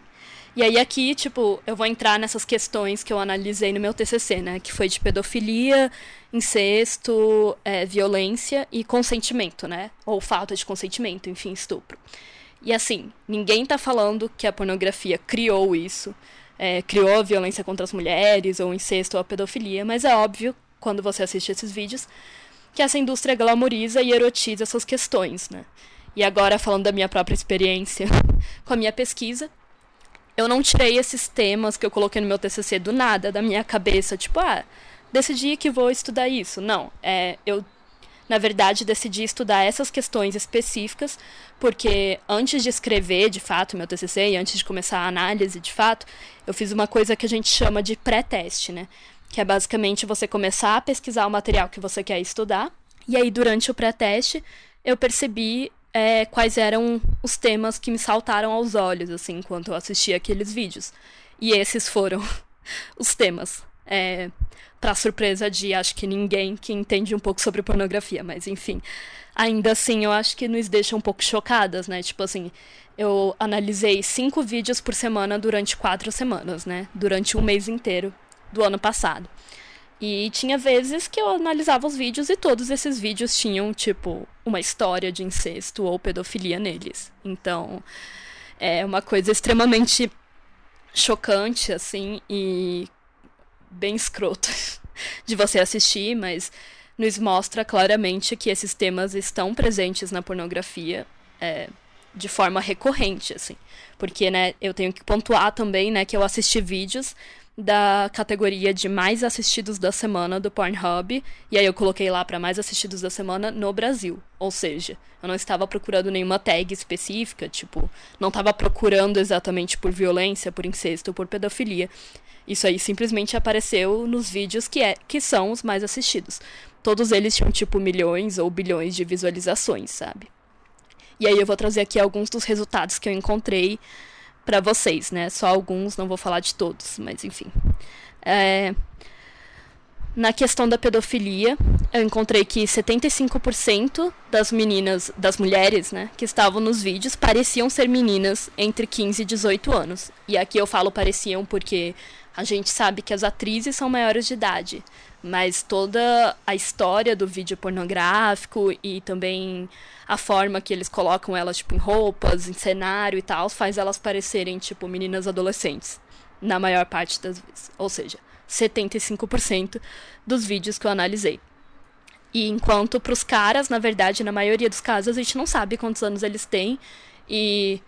E aí aqui, tipo, eu vou entrar nessas questões que eu analisei no meu TCC, né? Que foi de pedofilia, incesto, é, violência e consentimento, né? Ou falta de consentimento, enfim, estupro. E assim, ninguém tá falando que a pornografia criou isso é, criou a violência contra as mulheres, ou incesto ou a pedofilia, mas é óbvio, quando você assiste esses vídeos, que essa indústria glamoriza e erotiza essas questões, né? E agora, falando da minha própria experiência com a minha pesquisa, eu não tirei esses temas que eu coloquei no meu TCC do nada, da minha cabeça, tipo, ah, decidi que vou estudar isso. Não, é, eu na verdade, decidi estudar essas questões específicas, porque antes de escrever, de fato, meu TCC, e antes de começar a análise, de fato, eu fiz uma coisa que a gente chama de pré-teste, né? Que é basicamente você começar a pesquisar o material que você quer estudar, e aí, durante o pré-teste, eu percebi é, quais eram os temas que me saltaram aos olhos, assim, enquanto eu assistia aqueles vídeos. E esses foram os temas. É, para surpresa de acho que ninguém que entende um pouco sobre pornografia, mas enfim. Ainda assim, eu acho que nos deixa um pouco chocadas, né? Tipo assim, eu analisei cinco vídeos por semana durante quatro semanas, né? Durante um mês inteiro do ano passado. E tinha vezes que eu analisava os vídeos e todos esses vídeos tinham, tipo, uma história de incesto ou pedofilia neles. Então, é uma coisa extremamente chocante, assim, e bem escroto de você assistir, mas nos mostra claramente que esses temas estão presentes na pornografia é, de forma recorrente, assim. Porque, né, eu tenho que pontuar também, né, que eu assisti vídeos da categoria de mais assistidos da semana do Pornhub, e aí eu coloquei lá para mais assistidos da semana no Brasil. Ou seja, eu não estava procurando nenhuma tag específica, tipo, não estava procurando exatamente por violência, por incesto, por pedofilia. Isso aí simplesmente apareceu nos vídeos que, é, que são os mais assistidos. Todos eles tinham tipo milhões ou bilhões de visualizações, sabe? E aí eu vou trazer aqui alguns dos resultados que eu encontrei para vocês, né? Só alguns, não vou falar de todos, mas enfim. É... Na questão da pedofilia, eu encontrei que 75% das meninas, das mulheres, né, que estavam nos vídeos pareciam ser meninas entre 15 e 18 anos. E aqui eu falo pareciam porque a gente sabe que as atrizes são maiores de idade, mas toda a história do vídeo pornográfico e também a forma que eles colocam elas, tipo, em roupas, em cenário e tal, faz elas parecerem, tipo, meninas adolescentes. Na maior parte das vezes. Ou seja, 75% dos vídeos que eu analisei. E enquanto para os caras, na verdade, na maioria dos casos, a gente não sabe quantos anos eles têm. E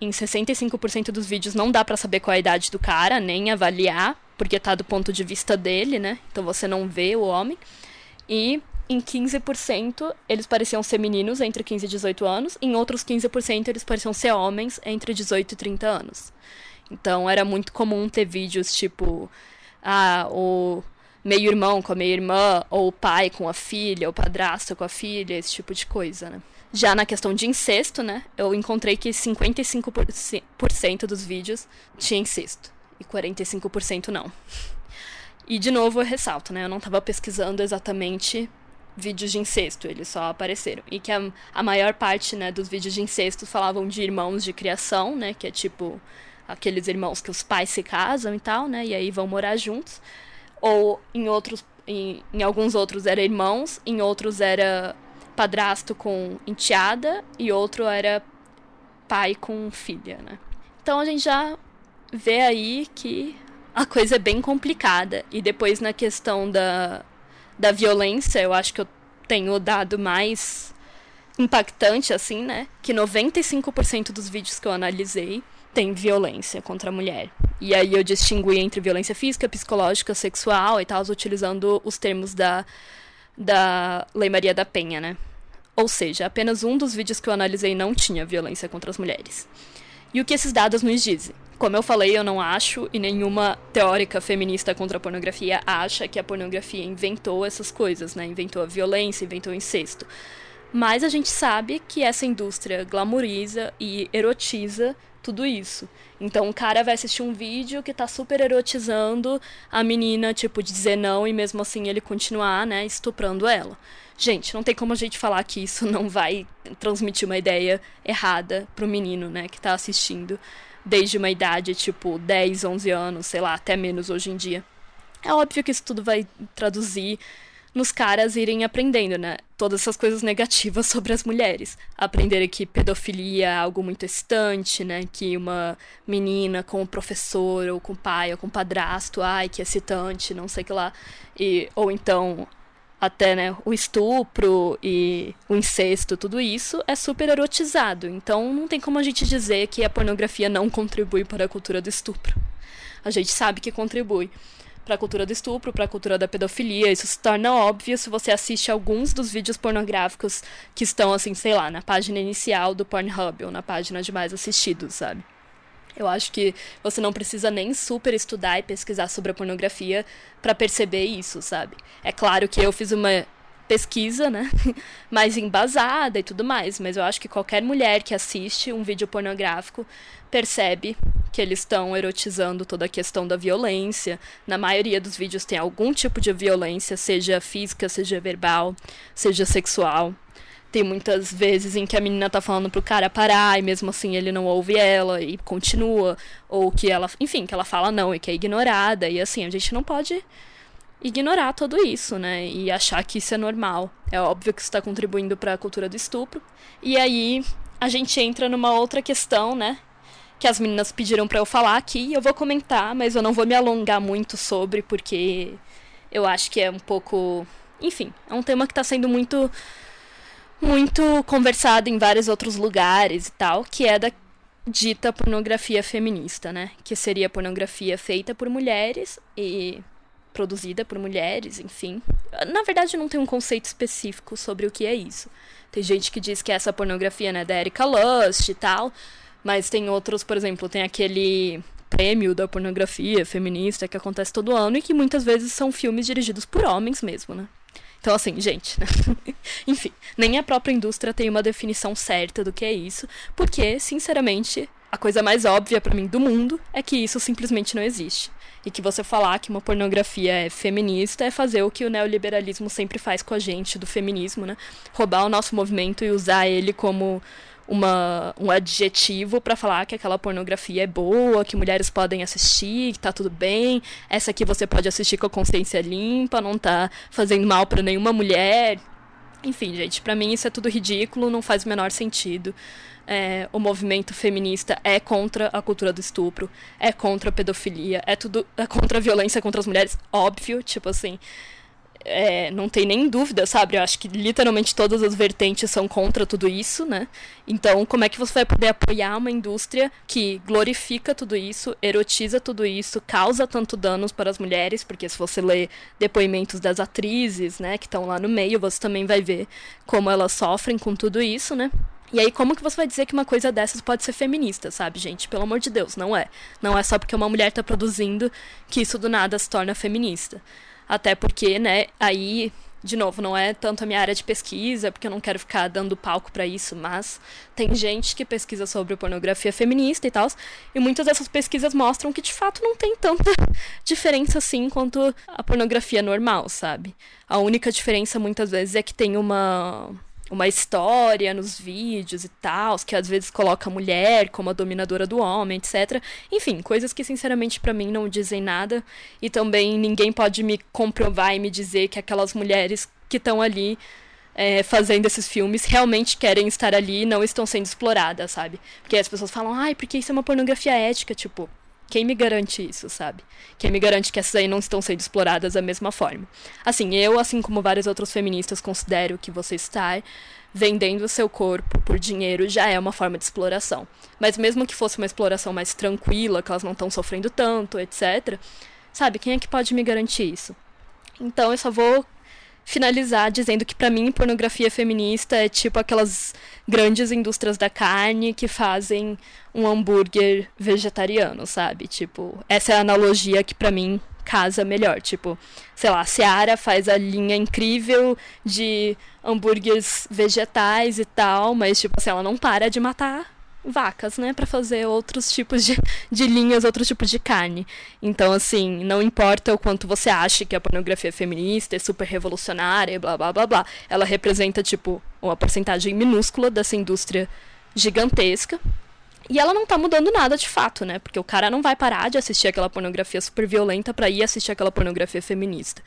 em 65% dos vídeos não dá para saber qual é a idade do cara, nem avaliar, porque tá do ponto de vista dele, né? Então você não vê o homem. E em 15% eles pareciam ser meninos entre 15 e 18 anos, em outros 15% eles pareciam ser homens entre 18 e 30 anos. Então era muito comum ter vídeos tipo ah, o meio-irmão com a meia-irmã, ou o pai com a filha, o padrasto com a filha, esse tipo de coisa, né? Já na questão de incesto, né, eu encontrei que 55% dos vídeos tinha incesto e 45% não. E de novo eu ressalto, né, eu não estava pesquisando exatamente vídeos de incesto, eles só apareceram. E que a, a maior parte, né, dos vídeos de incesto falavam de irmãos de criação, né, que é tipo aqueles irmãos que os pais se casam e tal, né, e aí vão morar juntos. Ou em outros, em, em alguns outros era irmãos, em outros era padrasto com enteada e outro era pai com filha, né. Então a gente já vê aí que a coisa é bem complicada. E depois na questão da, da violência, eu acho que eu tenho dado mais impactante, assim, né? Que 95% dos vídeos que eu analisei tem violência contra a mulher. E aí eu distingui entre violência física, psicológica, sexual e tal, utilizando os termos da, da Lei Maria da Penha, né? Ou seja, apenas um dos vídeos que eu analisei não tinha violência contra as mulheres. E o que esses dados nos dizem? Como eu falei, eu não acho, e nenhuma teórica feminista contra a pornografia acha que a pornografia inventou essas coisas, né? Inventou a violência, inventou o incesto. Mas a gente sabe que essa indústria glamoriza e erotiza tudo isso. Então o cara vai assistir um vídeo que tá super erotizando a menina, tipo, dizer não e mesmo assim ele continuar, né, estuprando ela. Gente, não tem como a gente falar que isso não vai transmitir uma ideia errada pro menino, né, que tá assistindo desde uma idade tipo 10, 11 anos, sei lá, até menos hoje em dia. É óbvio que isso tudo vai traduzir nos caras irem aprendendo, né? Todas essas coisas negativas sobre as mulheres. Aprenderem que pedofilia é algo muito excitante, né? Que uma menina com o professor, ou com o pai, ou com o padrasto, ai, que excitante, não sei o que lá. E, ou então até né, o estupro e o incesto, tudo isso é super erotizado. Então não tem como a gente dizer que a pornografia não contribui para a cultura do estupro. A gente sabe que contribui para a cultura do estupro, para a cultura da pedofilia. Isso se torna óbvio se você assiste alguns dos vídeos pornográficos que estão assim, sei lá, na página inicial do Pornhub ou na página de mais assistidos, sabe? Eu acho que você não precisa nem super estudar e pesquisar sobre a pornografia para perceber isso, sabe? É claro que eu fiz uma pesquisa, né? mais embasada e tudo mais, mas eu acho que qualquer mulher que assiste um vídeo pornográfico percebe que eles estão erotizando toda a questão da violência. Na maioria dos vídeos tem algum tipo de violência, seja física, seja verbal, seja sexual. Tem muitas vezes em que a menina tá falando pro cara parar e mesmo assim ele não ouve ela e continua. Ou que ela, enfim, que ela fala não e que é ignorada. E assim, a gente não pode ignorar tudo isso, né? E achar que isso é normal. É óbvio que isso está contribuindo para a cultura do estupro. E aí a gente entra numa outra questão, né? Que as meninas pediram para eu falar aqui. Eu vou comentar, mas eu não vou me alongar muito sobre, porque eu acho que é um pouco. Enfim, é um tema que está sendo muito. Muito conversado em vários outros lugares e tal, que é da dita pornografia feminista, né? Que seria pornografia feita por mulheres e produzida por mulheres, enfim. Na verdade, não tem um conceito específico sobre o que é isso. Tem gente que diz que essa pornografia né, da Erika Lust e tal, mas tem outros, por exemplo, tem aquele prêmio da pornografia feminista que acontece todo ano e que muitas vezes são filmes dirigidos por homens mesmo, né? Então, assim, gente, né? enfim, nem a própria indústria tem uma definição certa do que é isso, porque, sinceramente, a coisa mais óbvia para mim do mundo é que isso simplesmente não existe. E que você falar que uma pornografia é feminista é fazer o que o neoliberalismo sempre faz com a gente do feminismo, né? Roubar o nosso movimento e usar ele como uma, um adjetivo para falar que aquela pornografia é boa, que mulheres podem assistir, que tá tudo bem, essa aqui você pode assistir com a consciência limpa, não tá fazendo mal para nenhuma mulher. Enfim, gente, para mim isso é tudo ridículo, não faz o menor sentido é, o movimento feminista é contra a cultura do estupro, é contra a pedofilia, é tudo é contra a violência contra as mulheres, óbvio, tipo assim. É, não tem nem dúvida, sabe? Eu acho que literalmente todas as vertentes são contra tudo isso, né? Então, como é que você vai poder apoiar uma indústria que glorifica tudo isso, erotiza tudo isso, causa tanto danos para as mulheres? Porque se você ler depoimentos das atrizes, né, que estão lá no meio, você também vai ver como elas sofrem com tudo isso, né? E aí, como que você vai dizer que uma coisa dessas pode ser feminista, sabe, gente? Pelo amor de Deus, não é. Não é só porque uma mulher tá produzindo que isso do nada se torna feminista. Até porque, né, aí, de novo, não é tanto a minha área de pesquisa, porque eu não quero ficar dando palco para isso, mas tem gente que pesquisa sobre pornografia feminista e tal, e muitas dessas pesquisas mostram que de fato não tem tanta diferença assim quanto a pornografia normal, sabe? A única diferença muitas vezes é que tem uma uma história nos vídeos e tal, que às vezes coloca a mulher como a dominadora do homem, etc. Enfim, coisas que sinceramente para mim não dizem nada e também ninguém pode me comprovar e me dizer que aquelas mulheres que estão ali é, fazendo esses filmes realmente querem estar ali e não estão sendo exploradas, sabe? Porque as pessoas falam, ai, porque isso é uma pornografia ética, tipo, quem me garante isso, sabe? Quem me garante que essas aí não estão sendo exploradas da mesma forma? Assim, eu, assim como vários outros feministas, considero que você estar vendendo o seu corpo por dinheiro já é uma forma de exploração. Mas mesmo que fosse uma exploração mais tranquila, que elas não estão sofrendo tanto, etc., sabe, quem é que pode me garantir isso? Então eu só vou finalizar dizendo que para mim pornografia feminista é tipo aquelas grandes indústrias da carne que fazem um hambúrguer vegetariano, sabe? Tipo, essa é a analogia que para mim casa melhor, tipo, sei lá, a Seara faz a linha incrível de hambúrgueres vegetais e tal, mas tipo assim, ela não para de matar vacas, né, para fazer outros tipos de, de linhas, outros tipos de carne. Então, assim, não importa o quanto você ache que a pornografia feminista é super revolucionária blá blá blá blá, ela representa, tipo, uma porcentagem minúscula dessa indústria gigantesca. E ela não tá mudando nada de fato, né? Porque o cara não vai parar de assistir aquela pornografia super violenta para ir assistir aquela pornografia feminista.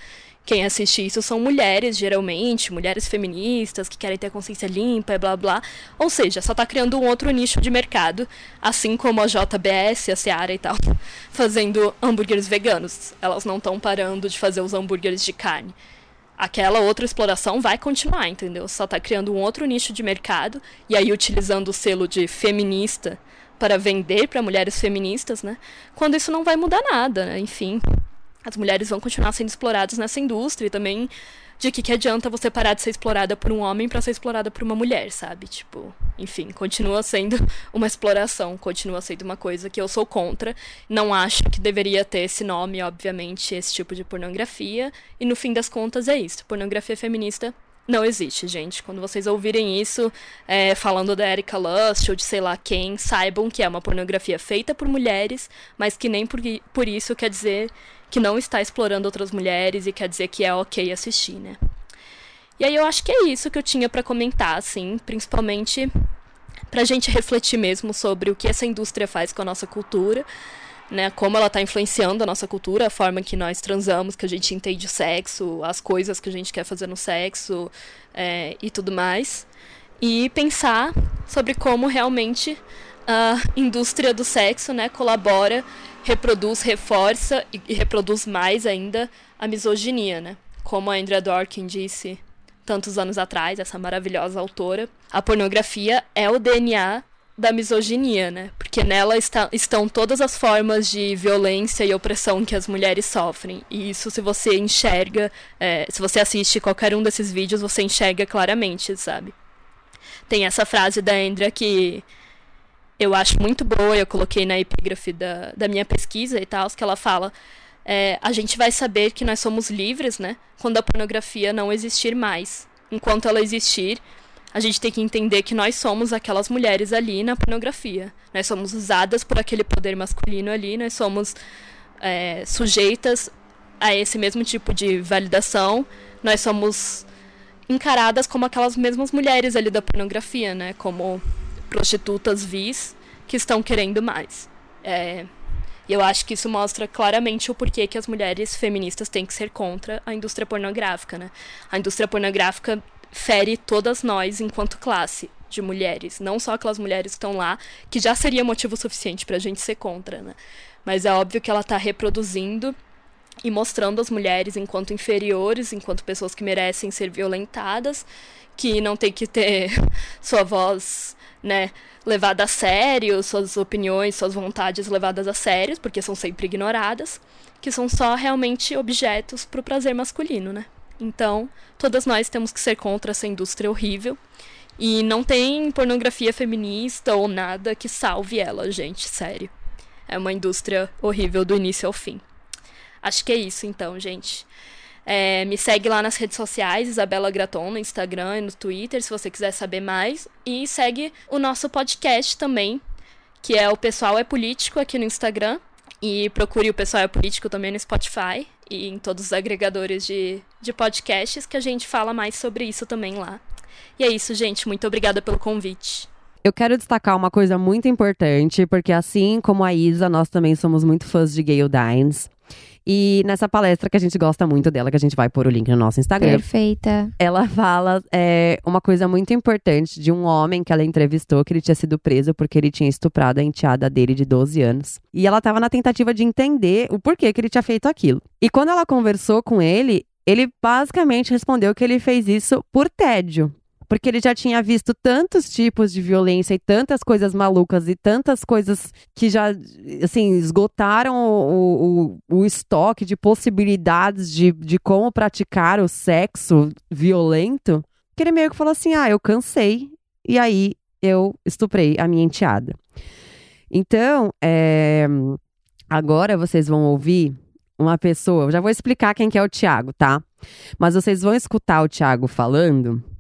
Quem assiste isso são mulheres, geralmente, mulheres feministas que querem ter consciência limpa e blá blá. Ou seja, só está criando um outro nicho de mercado, assim como a JBS, a Seara e tal, fazendo hambúrgueres veganos. Elas não estão parando de fazer os hambúrgueres de carne. Aquela outra exploração vai continuar, entendeu? Só está criando um outro nicho de mercado e aí utilizando o selo de feminista para vender para mulheres feministas, né? Quando isso não vai mudar nada, né? enfim as mulheres vão continuar sendo exploradas nessa indústria e também de que, que adianta você parar de ser explorada por um homem para ser explorada por uma mulher, sabe? Tipo, enfim, continua sendo uma exploração, continua sendo uma coisa que eu sou contra. Não acho que deveria ter esse nome, obviamente, esse tipo de pornografia. E no fim das contas é isso. Pornografia feminista não existe, gente. Quando vocês ouvirem isso, é, falando da Erika Lust ou de sei lá quem, saibam que é uma pornografia feita por mulheres, mas que nem por, por isso quer dizer que não está explorando outras mulheres e quer dizer que é ok assistir, né? E aí eu acho que é isso que eu tinha para comentar, assim, principalmente pra gente refletir mesmo sobre o que essa indústria faz com a nossa cultura. né, como ela está influenciando a nossa cultura, a forma que nós transamos, que a gente entende o sexo, as coisas que a gente quer fazer no sexo é, e tudo mais. E pensar sobre como realmente a indústria do sexo né, colabora, reproduz, reforça e, reproduz mais ainda a misoginia, né? Como a Andrea Dworkin disse tantos anos atrás, essa maravilhosa autora, a pornografia é o DNA da misoginia, né? Porque nela está, estão todas as formas de violência e opressão que as mulheres sofrem. E isso, se você enxerga, é, se você assiste qualquer um desses vídeos, você enxerga claramente, sabe? Tem essa frase da Andrea que eu acho muito boa, eu coloquei na epígrafe da, da minha pesquisa e tal, que ela fala. É, a gente vai saber que nós somos livres, né? Quando a pornografia não existir mais. Enquanto ela existir, a gente tem que entender que nós somos aquelas mulheres ali na pornografia. Nós somos usadas por aquele poder masculino ali, nós somos é, sujeitas a esse mesmo tipo de validação, nós somos encaradas como aquelas mesmas mulheres ali da pornografia, né? Como prostitutas vis que estão querendo mais. É, e eu acho que isso mostra claramente o porquê que as mulheres feministas têm que ser contra a indústria pornográfica, né? A indústria pornográfica fere todas nós enquanto classe de mulheres, não só aquelas mulheres que estão lá, que já seria motivo suficiente para a gente ser contra, né? Mas é óbvio que ela está reproduzindo e mostrando as mulheres enquanto inferiores, enquanto pessoas que merecem ser violentadas, que não tem que ter sua voz, né, levada a sério, suas opiniões, suas vontades levadas a sério, porque são sempre ignoradas, que são só realmente objetos para o prazer masculino, né? Então, todas nós temos que ser contra essa indústria horrível. E não tem pornografia feminista ou nada que salve ela, gente, sério. É uma indústria horrível do início ao fim. Acho que é isso então, gente. É, me segue lá nas redes sociais, Isabela Graton, no Instagram e no Twitter, se você quiser saber mais. E segue o nosso podcast também, que é o Pessoal é Político aqui no Instagram. E procure o Pessoal é Político também no Spotify e em todos os agregadores de, de podcasts, que a gente fala mais sobre isso também lá. E é isso, gente. Muito obrigada pelo convite. Eu quero destacar uma coisa muito importante, porque assim como a Isa, nós também somos muito fãs de Gayle Dines. E nessa palestra que a gente gosta muito dela, que a gente vai pôr o link no nosso Instagram. Perfeita. Ela fala é, uma coisa muito importante de um homem que ela entrevistou, que ele tinha sido preso porque ele tinha estuprado a enteada dele de 12 anos. E ela estava na tentativa de entender o porquê que ele tinha feito aquilo. E quando ela conversou com ele, ele basicamente respondeu que ele fez isso por tédio porque ele já tinha visto tantos tipos de violência e tantas coisas malucas e tantas coisas que já, assim, esgotaram o, o, o estoque de possibilidades de, de como praticar o sexo violento, que ele meio que falou assim: ah, eu cansei, e aí eu estuprei a minha enteada. Então, é, agora vocês vão ouvir uma pessoa, eu já vou explicar quem que é o Tiago, tá? Mas vocês vão escutar o Tiago falando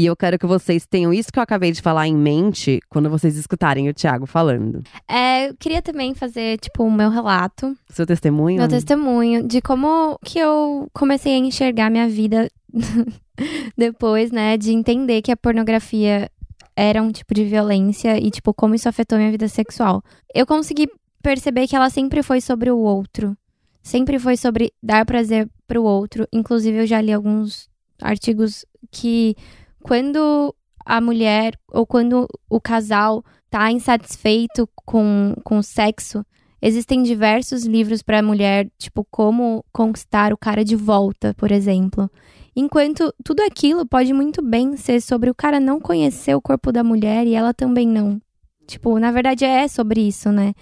e eu quero que vocês tenham isso que eu acabei de falar em mente quando vocês escutarem o Thiago falando. É, eu queria também fazer, tipo, o meu relato. Seu testemunho? Meu testemunho de como que eu comecei a enxergar minha vida depois, né? De entender que a pornografia era um tipo de violência e, tipo, como isso afetou minha vida sexual. Eu consegui perceber que ela sempre foi sobre o outro. Sempre foi sobre dar prazer pro outro. Inclusive, eu já li alguns artigos que quando a mulher ou quando o casal tá insatisfeito com, com o sexo, existem diversos livros para a mulher, tipo como conquistar o cara de volta, por exemplo. Enquanto tudo aquilo pode muito bem ser sobre o cara não conhecer o corpo da mulher e ela também não. Tipo, na verdade é sobre isso, né?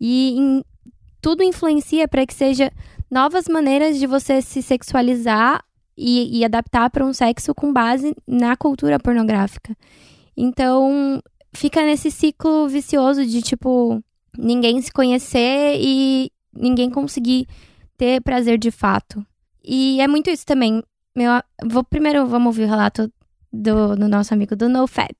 E em, tudo influencia para que seja novas maneiras de você se sexualizar e, e adaptar para um sexo com base na cultura pornográfica. Então, fica nesse ciclo vicioso de tipo ninguém se conhecer e ninguém conseguir ter prazer de fato. E é muito isso também. Meu, vou primeiro vamos ouvir o relato do, do nosso amigo do NoFap.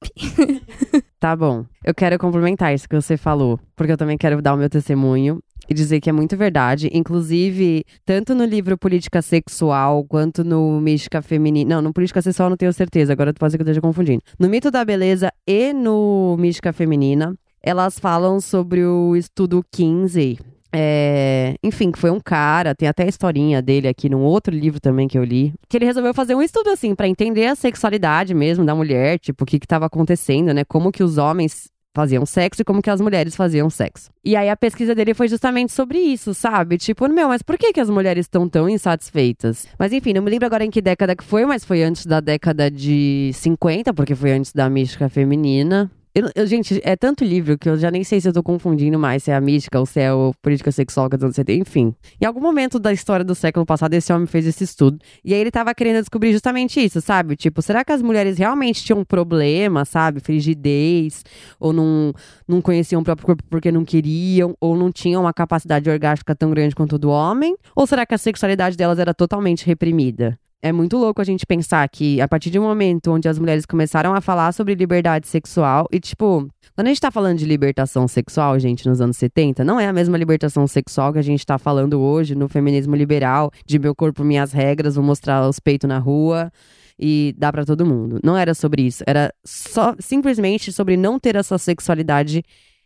tá bom. Eu quero complementar isso que você falou, porque eu também quero dar o meu testemunho e dizer que é muito verdade. Inclusive, tanto no livro Política Sexual quanto no Mística Feminina. Não, no Política Sexual não tenho certeza, agora pode ser que eu esteja confundindo. No Mito da Beleza e no Mística Feminina, elas falam sobre o estudo 15, É, enfim, que foi um cara, tem até a historinha dele aqui num outro livro também que eu li, que ele resolveu fazer um estudo assim para entender a sexualidade mesmo da mulher, tipo, o que que tava acontecendo, né? Como que os homens faziam sexo e como que as mulheres faziam sexo. E aí a pesquisa dele foi justamente sobre isso, sabe? Tipo, meu, mas por que que as mulheres estão tão insatisfeitas? Mas enfim, não me lembro agora em que década que foi, mas foi antes da década de 50, porque foi antes da mística feminina. Eu, eu, gente, é tanto livro que eu já nem sei se eu tô confundindo mais se é a mística ou se é o política sexual que você tem. Enfim, em algum momento da história do século passado, esse homem fez esse estudo. E aí ele tava querendo descobrir justamente isso, sabe? Tipo, será que as mulheres realmente tinham um problema, sabe? Frigidez, ou não, não conheciam o próprio corpo porque não queriam, ou não tinham uma capacidade orgástica tão grande quanto o do homem? Ou será que a sexualidade delas era totalmente reprimida? É muito louco a gente pensar que, a partir de um momento onde as mulheres começaram a falar sobre liberdade sexual, e tipo, quando a gente tá falando de libertação sexual, gente, nos anos 70, não é a mesma libertação sexual que a gente tá falando hoje no feminismo liberal, de meu corpo, minhas regras, vou mostrar os peitos na rua e dá para todo mundo. Não era sobre isso, era só simplesmente sobre não ter essa sexualidade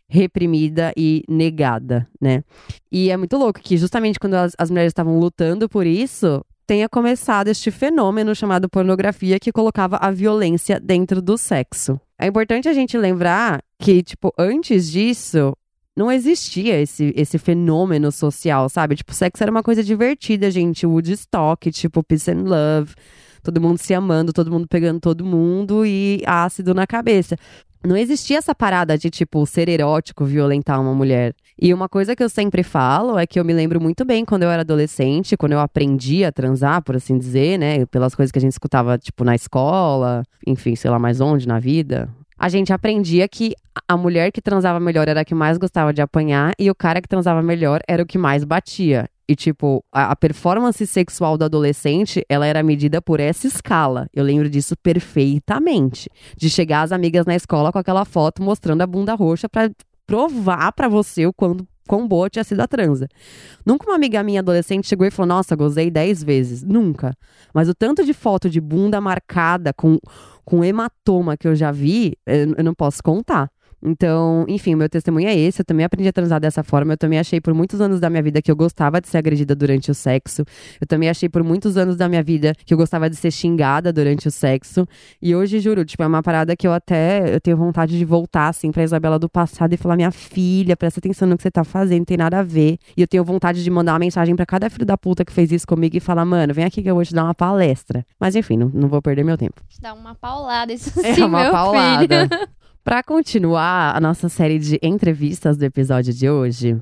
reprimida e negada, né? E é muito louco que justamente quando as, as mulheres estavam lutando por isso, tenha começado este fenômeno chamado pornografia que colocava a violência dentro do sexo. É importante a gente lembrar que, tipo, antes disso, não existia esse, esse fenômeno social, sabe? Tipo, sexo era uma coisa divertida, gente. Woodstock, tipo, peace and love. Todo mundo se amando, todo mundo pegando todo mundo e ácido na cabeça. Não existia essa parada de, tipo, ser erótico, violentar uma mulher. E uma coisa que eu sempre falo é que eu me lembro muito bem quando eu era adolescente, quando eu aprendi a transar, por assim dizer, né? Pelas coisas que a gente escutava, tipo, na escola, enfim, sei lá mais onde, na vida. A gente aprendia que a mulher que transava melhor era a que mais gostava de apanhar e o cara que transava melhor era o que mais batia. E, tipo, a, a, performance sexual do adolescente, ela era medida por essa escala. Eu lembro disso perfeitamente. De chegar as amigas na escola com aquela foto mostrando a bunda roxa pra provar para você o quando quão boa tinha sido a transa. Nunca uma amiga minha adolescente chegou e falou: Nossa, gozei 10 vezes. Nunca. Mas o tanto de foto de bunda marcada com, com hematoma que eu já vi, eu, eu não posso contar. Então, enfim, meu testemunho é esse. Eu também aprendi a transar dessa forma. Eu também achei por muitos anos da minha vida que eu gostava de ser agredida durante o sexo. Eu também achei por muitos anos da minha vida que eu gostava de ser xingada durante o sexo. E hoje, juro, tipo, é uma parada que eu até eu tenho vontade de voltar, assim, pra Isabela do passado e falar: minha filha, presta atenção no que você tá fazendo, não tem nada a ver. E eu tenho vontade de mandar uma mensagem para cada filho da puta que fez isso comigo e falar: mano, vem aqui que eu vou te dar uma palestra. Mas enfim, não, não vou perder meu tempo. Te dar uma paulada, isso é sim, uma meu paulada. filho. Para continuar a nossa série de entrevistas do episódio de hoje,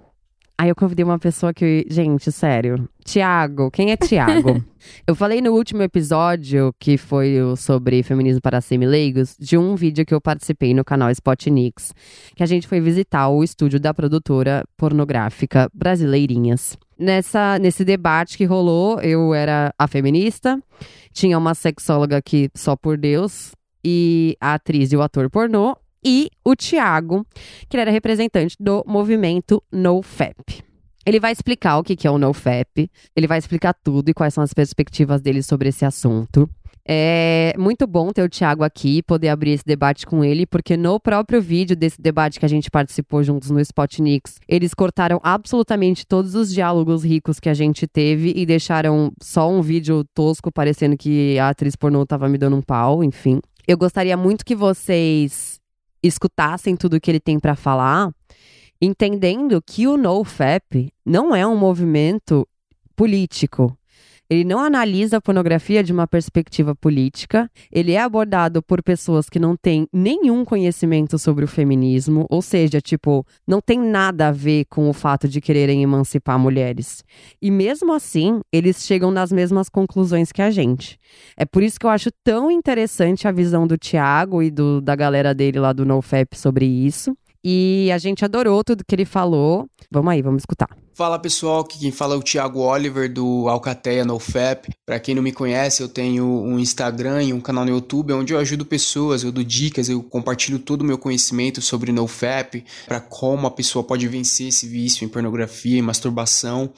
aí eu convidei uma pessoa que, gente, sério, Tiago, quem é Tiago? eu falei no último episódio, que foi sobre feminismo para semileigos, de um vídeo que eu participei no canal Spotnix, que a gente foi visitar o estúdio da produtora pornográfica Brasileirinhas. Nessa, nesse debate que rolou, eu era a feminista, tinha uma sexóloga aqui só por Deus, e a atriz e o ator pornô, e o Tiago, que era representante do movimento NoFap. Ele vai explicar o que é o NoFap, ele vai explicar tudo e quais são as perspectivas dele sobre esse assunto. É muito bom ter o Thiago aqui, poder abrir esse debate com ele, porque no próprio vídeo desse debate que a gente participou juntos no Spotnix, eles cortaram absolutamente todos os diálogos ricos que a gente teve e deixaram só um vídeo tosco, parecendo que a atriz pornô tava me dando um pau, enfim. Eu gostaria muito que vocês escutassem tudo que ele tem para falar, entendendo que o NoFap não é um movimento político. Ele não analisa a pornografia de uma perspectiva política. Ele é abordado por pessoas que não têm nenhum conhecimento sobre o feminismo, ou seja, tipo, não tem nada a ver com o fato de quererem emancipar mulheres. E mesmo assim, eles chegam nas mesmas conclusões que a gente. É por isso que eu acho tão interessante a visão do Tiago e do, da galera dele lá do NoFap sobre isso. E a gente adorou tudo que ele falou. Vamos aí, vamos escutar. Fala pessoal, aqui quem fala é o Thiago Oliver do Alcateia NoFap. Para quem não me conhece, eu tenho um Instagram e um canal no YouTube onde eu ajudo pessoas, eu dou dicas, eu compartilho todo o meu conhecimento sobre NoFap, para como a pessoa pode vencer esse vício em pornografia e masturbação.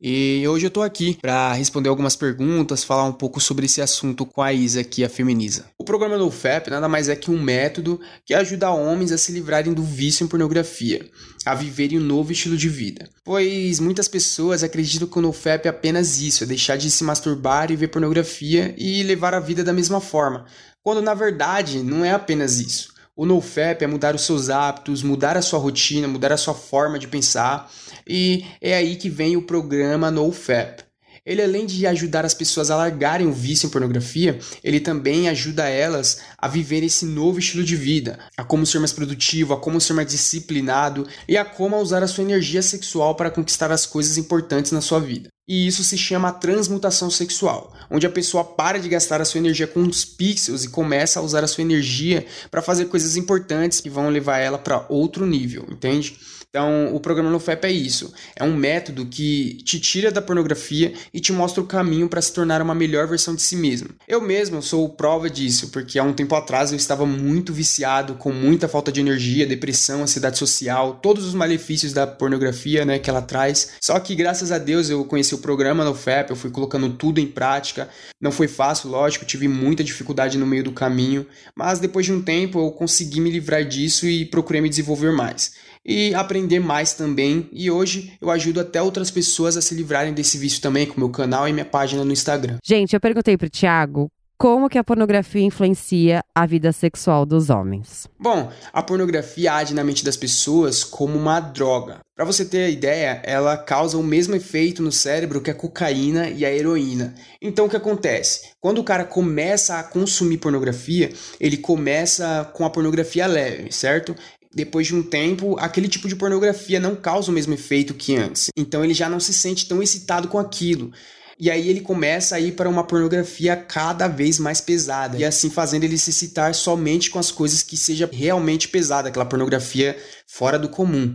E hoje eu tô aqui para responder algumas perguntas, falar um pouco sobre esse assunto com a Isa aqui, a Feminiza. O programa NoFap nada mais é que um método que ajuda homens a se livrarem do vício em pornografia, a viverem um novo estilo de vida. Pois muitas pessoas acreditam que o NoFap é apenas isso, é deixar de se masturbar e ver pornografia e levar a vida da mesma forma, quando na verdade não é apenas isso. O NoFap é mudar os seus hábitos, mudar a sua rotina, mudar a sua forma de pensar, e é aí que vem o programa NoFap. Ele, além de ajudar as pessoas a largarem o vício em pornografia, ele também ajuda elas a viver esse novo estilo de vida, a como ser mais produtivo, a como ser mais disciplinado e a como usar a sua energia sexual para conquistar as coisas importantes na sua vida. E isso se chama transmutação sexual, onde a pessoa para de gastar a sua energia com os pixels e começa a usar a sua energia para fazer coisas importantes que vão levar ela para outro nível, entende? Então, o programa NoFap é isso. É um método que te tira da pornografia e te mostra o caminho para se tornar uma melhor versão de si mesmo. Eu mesmo sou prova disso, porque há um tempo atrás eu estava muito viciado, com muita falta de energia, depressão, ansiedade social, todos os malefícios da pornografia, né, que ela traz. Só que graças a Deus eu conheci o programa NoFap, eu fui colocando tudo em prática. Não foi fácil, lógico, tive muita dificuldade no meio do caminho, mas depois de um tempo eu consegui me livrar disso e procurei me desenvolver mais e aprender mais também. E hoje eu ajudo até outras pessoas a se livrarem desse vício também com meu canal e minha página no Instagram. Gente, eu perguntei pro Thiago como que a pornografia influencia a vida sexual dos homens? Bom, a pornografia age na mente das pessoas como uma droga. Para você ter a ideia, ela causa o mesmo efeito no cérebro que a cocaína e a heroína. Então o que acontece? Quando o cara começa a consumir pornografia, ele começa com a pornografia leve, certo? Depois de um tempo, aquele tipo de pornografia não causa o mesmo efeito que antes. Então ele já não se sente tão excitado com aquilo. E aí ele começa a ir para uma pornografia cada vez mais pesada. E assim fazendo ele se excitar somente com as coisas que seja realmente pesada, aquela pornografia fora do comum.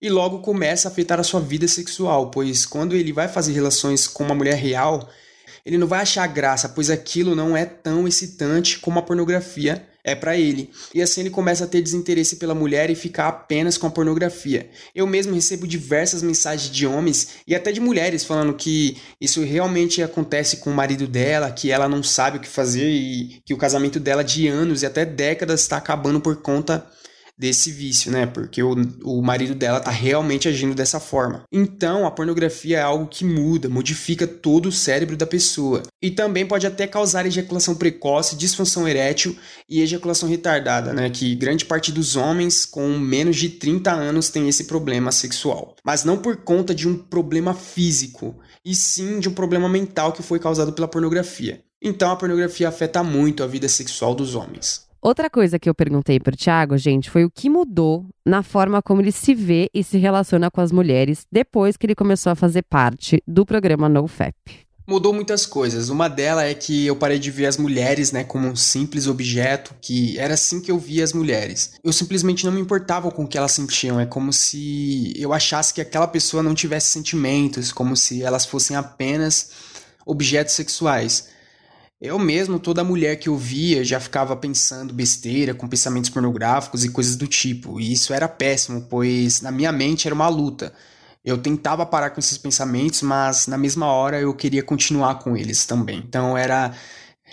E logo começa a afetar a sua vida sexual, pois quando ele vai fazer relações com uma mulher real, ele não vai achar graça, pois aquilo não é tão excitante como a pornografia é para ele. E assim ele começa a ter desinteresse pela mulher e ficar apenas com a pornografia. Eu mesmo recebo diversas mensagens de homens e até de mulheres falando que isso realmente acontece com o marido dela, que ela não sabe o que fazer e que o casamento dela de anos e até décadas está acabando por conta desse vício, né? Porque o, o marido dela tá realmente agindo dessa forma. Então, a pornografia é algo que muda, modifica todo o cérebro da pessoa. E também pode até causar ejaculação precoce, disfunção erétil e ejaculação retardada, né? Que grande parte dos homens com menos de 30 anos tem esse problema sexual. Mas não por conta de um problema físico, e sim de um problema mental que foi causado pela pornografia. Então, a pornografia afeta muito a vida sexual dos homens. Outra coisa que eu perguntei pro Thiago, gente, foi o que mudou na forma como ele se vê e se relaciona com as mulheres depois que ele começou a fazer parte do programa NoFap. Mudou muitas coisas. Uma delas é que eu parei de ver as mulheres, né, como um simples objeto, que era assim que eu via as mulheres. Eu simplesmente não me importava com o que elas sentiam. É como se eu achasse que aquela pessoa não tivesse sentimentos, como se elas fossem apenas objetos sexuais. Eu mesmo, toda mulher que eu via já ficava pensando besteira, com pensamentos pornográficos e coisas do tipo. E isso era péssimo, pois na minha mente era uma luta. Eu tentava parar com esses pensamentos, mas na mesma hora eu queria continuar com eles também. Então era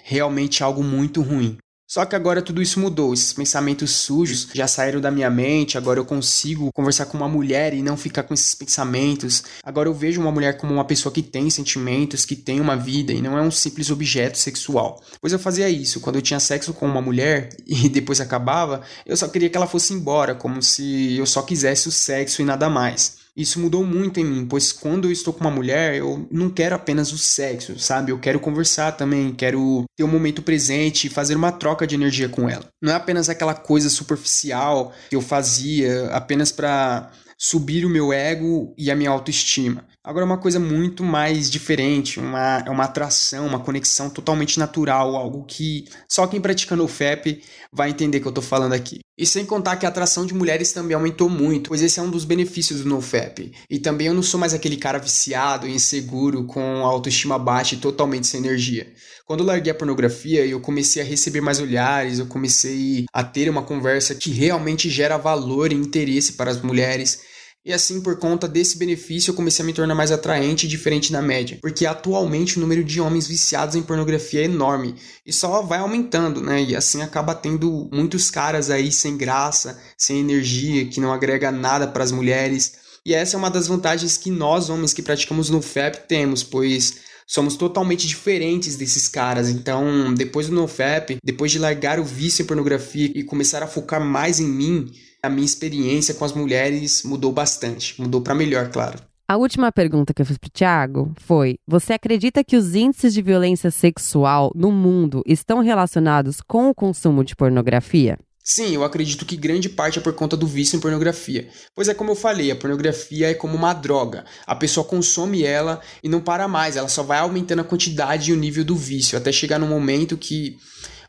realmente algo muito ruim. Só que agora tudo isso mudou, esses pensamentos sujos já saíram da minha mente, agora eu consigo conversar com uma mulher e não ficar com esses pensamentos. Agora eu vejo uma mulher como uma pessoa que tem sentimentos, que tem uma vida e não é um simples objeto sexual. Pois eu fazia isso, quando eu tinha sexo com uma mulher e depois acabava, eu só queria que ela fosse embora, como se eu só quisesse o sexo e nada mais. Isso mudou muito em mim, pois quando eu estou com uma mulher, eu não quero apenas o sexo, sabe? Eu quero conversar também, quero ter um momento presente e fazer uma troca de energia com ela. Não é apenas aquela coisa superficial que eu fazia apenas para subir o meu ego e a minha autoestima. Agora é uma coisa muito mais diferente, uma, é uma atração, uma conexão totalmente natural, algo que só quem pratica no FEP vai entender que eu estou falando aqui. E sem contar que a atração de mulheres também aumentou muito, pois esse é um dos benefícios do NoFap. E também eu não sou mais aquele cara viciado, inseguro, com autoestima baixa e totalmente sem energia. Quando eu larguei a pornografia, eu comecei a receber mais olhares, eu comecei a ter uma conversa que realmente gera valor e interesse para as mulheres E assim, por conta desse benefício, eu comecei a me tornar mais atraente e diferente da média. Porque atualmente o número de homens viciados em pornografia é enorme. E só vai aumentando, né? E assim acaba tendo muitos caras aí sem graça, sem energia, que não agrega nada para as mulheres. E essa é uma das vantagens que nós, homens que praticamos no FEP, temos, pois somos totalmente diferentes desses caras. Então, depois do NoFap, depois de largar o vício em pornografia e começar a focar mais em mim, a minha experiência com as mulheres mudou bastante. Mudou para melhor, claro. A última pergunta que eu fiz pro Thiago foi: Você acredita que os índices de violência sexual no mundo estão relacionados com o consumo de pornografia? Sim, eu acredito que grande parte é por conta do vício em pornografia. Pois é como eu falei, a pornografia é como uma droga. A pessoa consome ela e não para mais, ela só vai aumentando a quantidade e o nível do vício, até chegar no momento que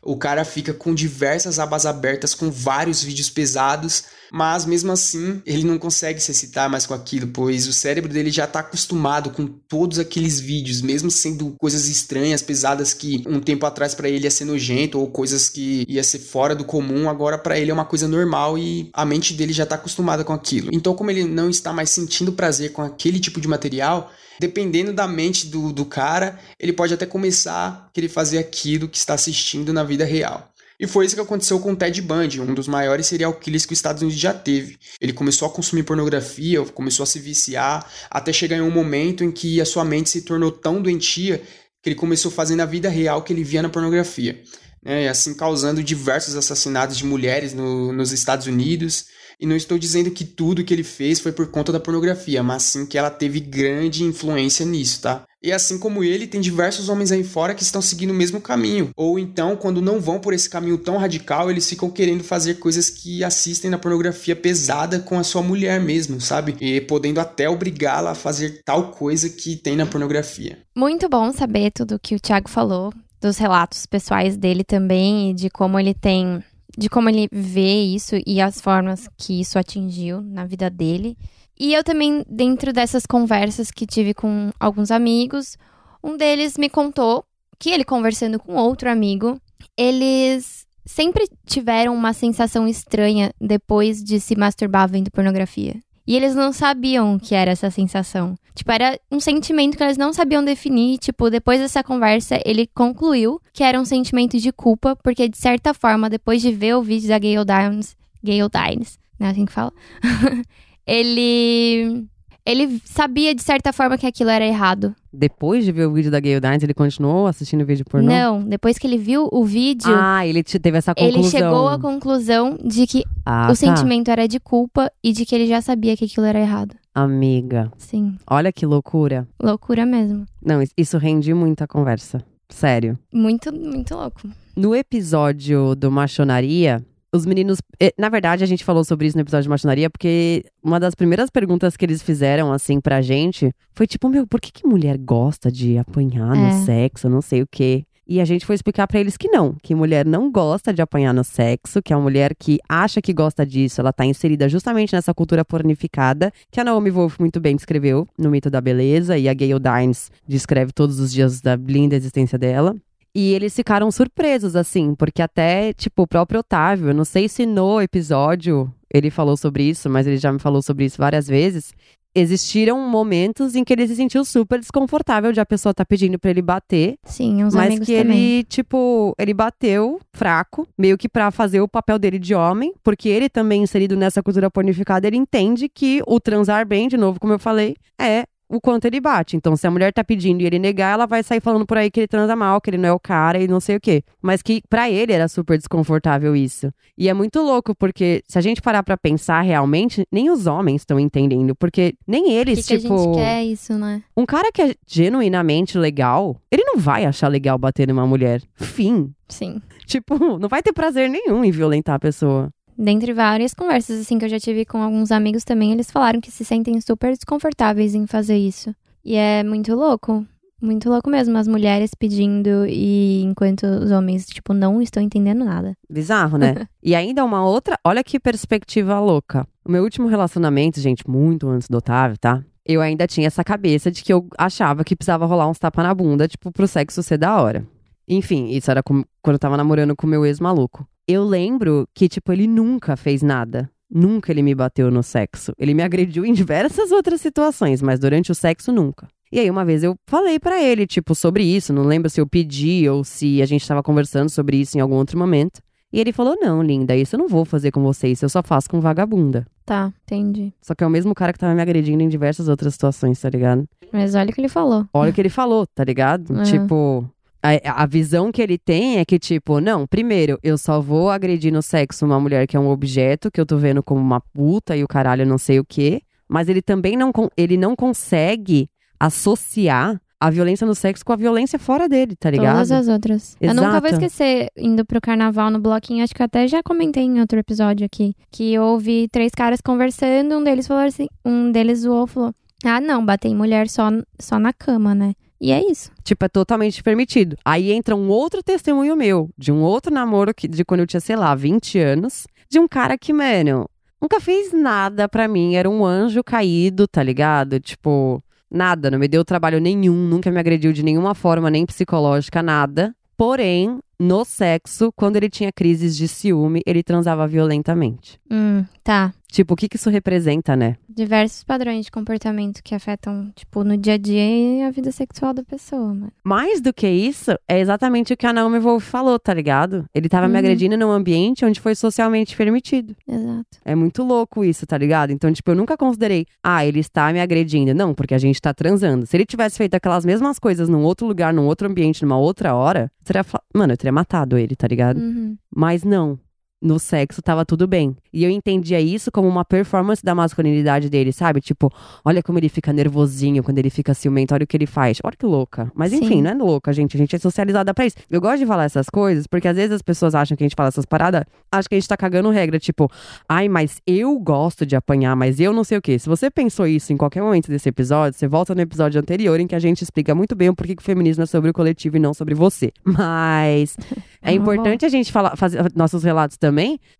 o cara fica com diversas abas abertas com vários vídeos pesados, mas mesmo assim ele não consegue se excitar mais com aquilo, pois o cérebro dele já está acostumado com todos aqueles vídeos, mesmo sendo coisas estranhas, pesadas que um tempo atrás para ele ia ser nojento ou coisas que ia ser fora do comum, agora para ele é uma coisa normal e a mente dele já está acostumada com aquilo. Então, como ele não está mais sentindo prazer com aquele tipo de material, dependendo da mente do, do cara, ele pode até começar a querer fazer aquilo que está assistindo na vida real. E foi isso que aconteceu com o Ted Bundy, um dos maiores serial killers que os Estados Unidos já teve. Ele começou a consumir pornografia, começou a se viciar, até chegar em um momento em que a sua mente se tornou tão doentia que ele começou a fazer na vida real que ele via na pornografia. Né? Assim causando diversos assassinatos de mulheres no, nos Estados Unidos e não estou dizendo que tudo que ele fez foi por conta da pornografia, mas sim que ela teve grande influência nisso, tá? E assim como ele, tem diversos homens aí fora que estão seguindo o mesmo caminho. Ou então, quando não vão por esse caminho tão radical, eles ficam querendo fazer coisas que assistem na pornografia pesada com a sua mulher mesmo, sabe? E podendo até obrigá-la a fazer tal coisa que tem na pornografia. Muito bom saber tudo que o Thiago falou, dos relatos pessoais dele também e de como ele tem de como ele vê isso e as formas que isso atingiu na vida dele. E eu também, dentro dessas conversas que tive com alguns amigos, um deles me contou que ele conversando com outro amigo, eles sempre tiveram uma sensação estranha depois de se masturbar vendo pornografia. E eles não sabiam o que era essa sensação. Tipo, era um sentimento que eles não sabiam definir. Tipo, depois dessa conversa, ele concluiu que era um sentimento de culpa, porque de certa forma, depois de ver o vídeo da Gayle Dines, Gayle Dines, né, assim que fala, ele ele sabia de certa forma que aquilo era errado. Depois de ver o vídeo da Gayle Dines, ele continuou assistindo o vídeo pornô? Não, depois que ele viu o vídeo. Ah, ele teve essa conclusão. Ele chegou à conclusão de que ah, o tá. sentimento era de culpa e de que ele já sabia que aquilo era errado. Amiga. Sim. Olha que loucura. Loucura mesmo. Não, isso rende muito a conversa. Sério. Muito, muito louco. No episódio do Machonaria, os meninos. Eh, na verdade, a gente falou sobre isso no episódio de machonaria, porque uma das primeiras perguntas que eles fizeram, assim, pra gente foi tipo: Meu, por que, que mulher gosta de apanhar é. no sexo? Não sei o quê. E a gente foi explicar para eles que não, que mulher não gosta de apanhar no sexo, que a mulher que acha que gosta disso, ela tá inserida justamente nessa cultura pornificada, que a Naomi Wolf muito bem descreveu no Mito da Beleza, e a Gayle Dines descreve todos os dias da linda existência dela. E eles ficaram surpresos, assim, porque até, tipo, o próprio Otávio, eu não sei se no episódio ele falou sobre isso, mas ele já me falou sobre isso várias vezes. Existiram momentos em que ele se sentiu super desconfortável de a pessoa tá pedindo para ele bater. Sim, uns mas que também. ele, tipo, ele bateu fraco, meio que para fazer o papel dele de homem, porque ele também inserido nessa cultura pornificada, ele entende que o transar bem, de novo, como eu falei, é o quanto ele bate. Então, se a mulher tá pedindo e ele negar, ela vai sair falando por aí que ele transa mal, que ele não é o cara e não sei o quê. Mas que para ele era super desconfortável isso. E é muito louco, porque se a gente parar pra pensar realmente, nem os homens estão entendendo. Porque nem eles, que tipo. Que a gente quer isso, né? Um cara que é genuinamente legal, ele não vai achar legal bater numa mulher. Fim. Sim. Tipo, não vai ter prazer nenhum em violentar a pessoa. Dentre várias conversas assim que eu já tive com alguns amigos também, eles falaram que se sentem super desconfortáveis em fazer isso. E é muito louco. Muito louco mesmo, as mulheres pedindo e enquanto os homens, tipo, não estão entendendo nada. Bizarro, né? e ainda uma outra, olha que perspectiva louca. O meu último relacionamento, gente, muito antes do Otávio, tá? Eu ainda tinha essa cabeça de que eu achava que precisava rolar uns tapas na bunda, tipo, pro sexo ser da hora. Enfim, isso era quando eu tava namorando com meu ex maluco eu lembro que, tipo, ele nunca fez nada. Nunca ele me bateu no sexo. Ele me agrediu em diversas outras situações, mas durante o sexo nunca. E aí uma vez eu falei pra ele, tipo, sobre isso, não lembro se eu pedi ou se a gente tava conversando sobre isso em algum outro momento. E ele falou: "Não, linda, isso eu não vou fazer com você, isso eu só faço com vagabunda". Tá, entendi. Só que é o mesmo cara que tava me agredindo em diversas outras situações, tá ligado? Mas olha o que ele falou. Olha o que ele falou, tá ligado? É. Tipo, a, a visão que ele tem é que, tipo, não, primeiro, eu só vou agredir no sexo uma mulher que é um objeto, que eu tô vendo como uma puta e o caralho não sei o quê. Mas ele também não, ele não consegue associar a violência no sexo com a violência fora dele, tá ligado? Todas as outras. Eu nunca vou Exato. esquecer, indo pro carnaval no bloquinho, acho que eu até já comentei em outro episódio aqui, que eu ouvi três caras conversando, um deles falou assim, um deles zoou, falou, ah não, bater em mulher só, só na cama, né? E é isso. Tipo, é totalmente permitido. Aí entra um outro testemunho meu, de um outro namoro que, de quando eu tinha, sei lá, 20 anos, de um cara que, mano, nunca fez nada pra mim, era um anjo caído, tá ligado? Tipo, nada, não me deu trabalho nenhum, nunca me agrediu de nenhuma forma, nem psicológica, nada. Porém, no sexo, quando ele tinha crises de ciúme, ele transava violentamente. Hum, tá. Tipo, o que que isso representa, né? Diversos padrões de comportamento que afetam, tipo, no dia a dia e a vida sexual da pessoa, mano. Mais do que isso, é exatamente o que a Naomi Wolf falou, tá ligado? Ele tava me Uhum. agredindo num ambiente onde foi socialmente permitido. Exato. É muito louco isso, tá ligado? Então, tipo, eu nunca considerei, ah, ele está me agredindo. Não, porque a gente tá transando. Se ele tivesse feito aquelas mesmas coisas num outro lugar, num outro ambiente, numa outra hora, eu teria mano, eu teria matado ele, tá ligado? Uhum. Mas não. No sexo tava tudo bem. E eu entendia isso como uma performance da masculinidade dele, sabe? Tipo, olha como ele fica nervosinho quando ele fica ciumento, olha o que ele faz. Olha que louca. Mas enfim, Sim. não é louca, gente. A gente é socializada pra isso. Eu gosto de falar essas coisas, porque às vezes as pessoas acham que a gente fala essas paradas, acham que a gente tá cagando regra. Tipo, ai, mas eu gosto de apanhar, mas eu não sei o quê. Se você pensou isso em qualquer momento desse episódio, você volta no episódio anterior em que a gente explica muito bem o porquê que o feminismo é sobre o coletivo e não sobre você. Mas é É importante a gente falar, fazer nossos relatos também,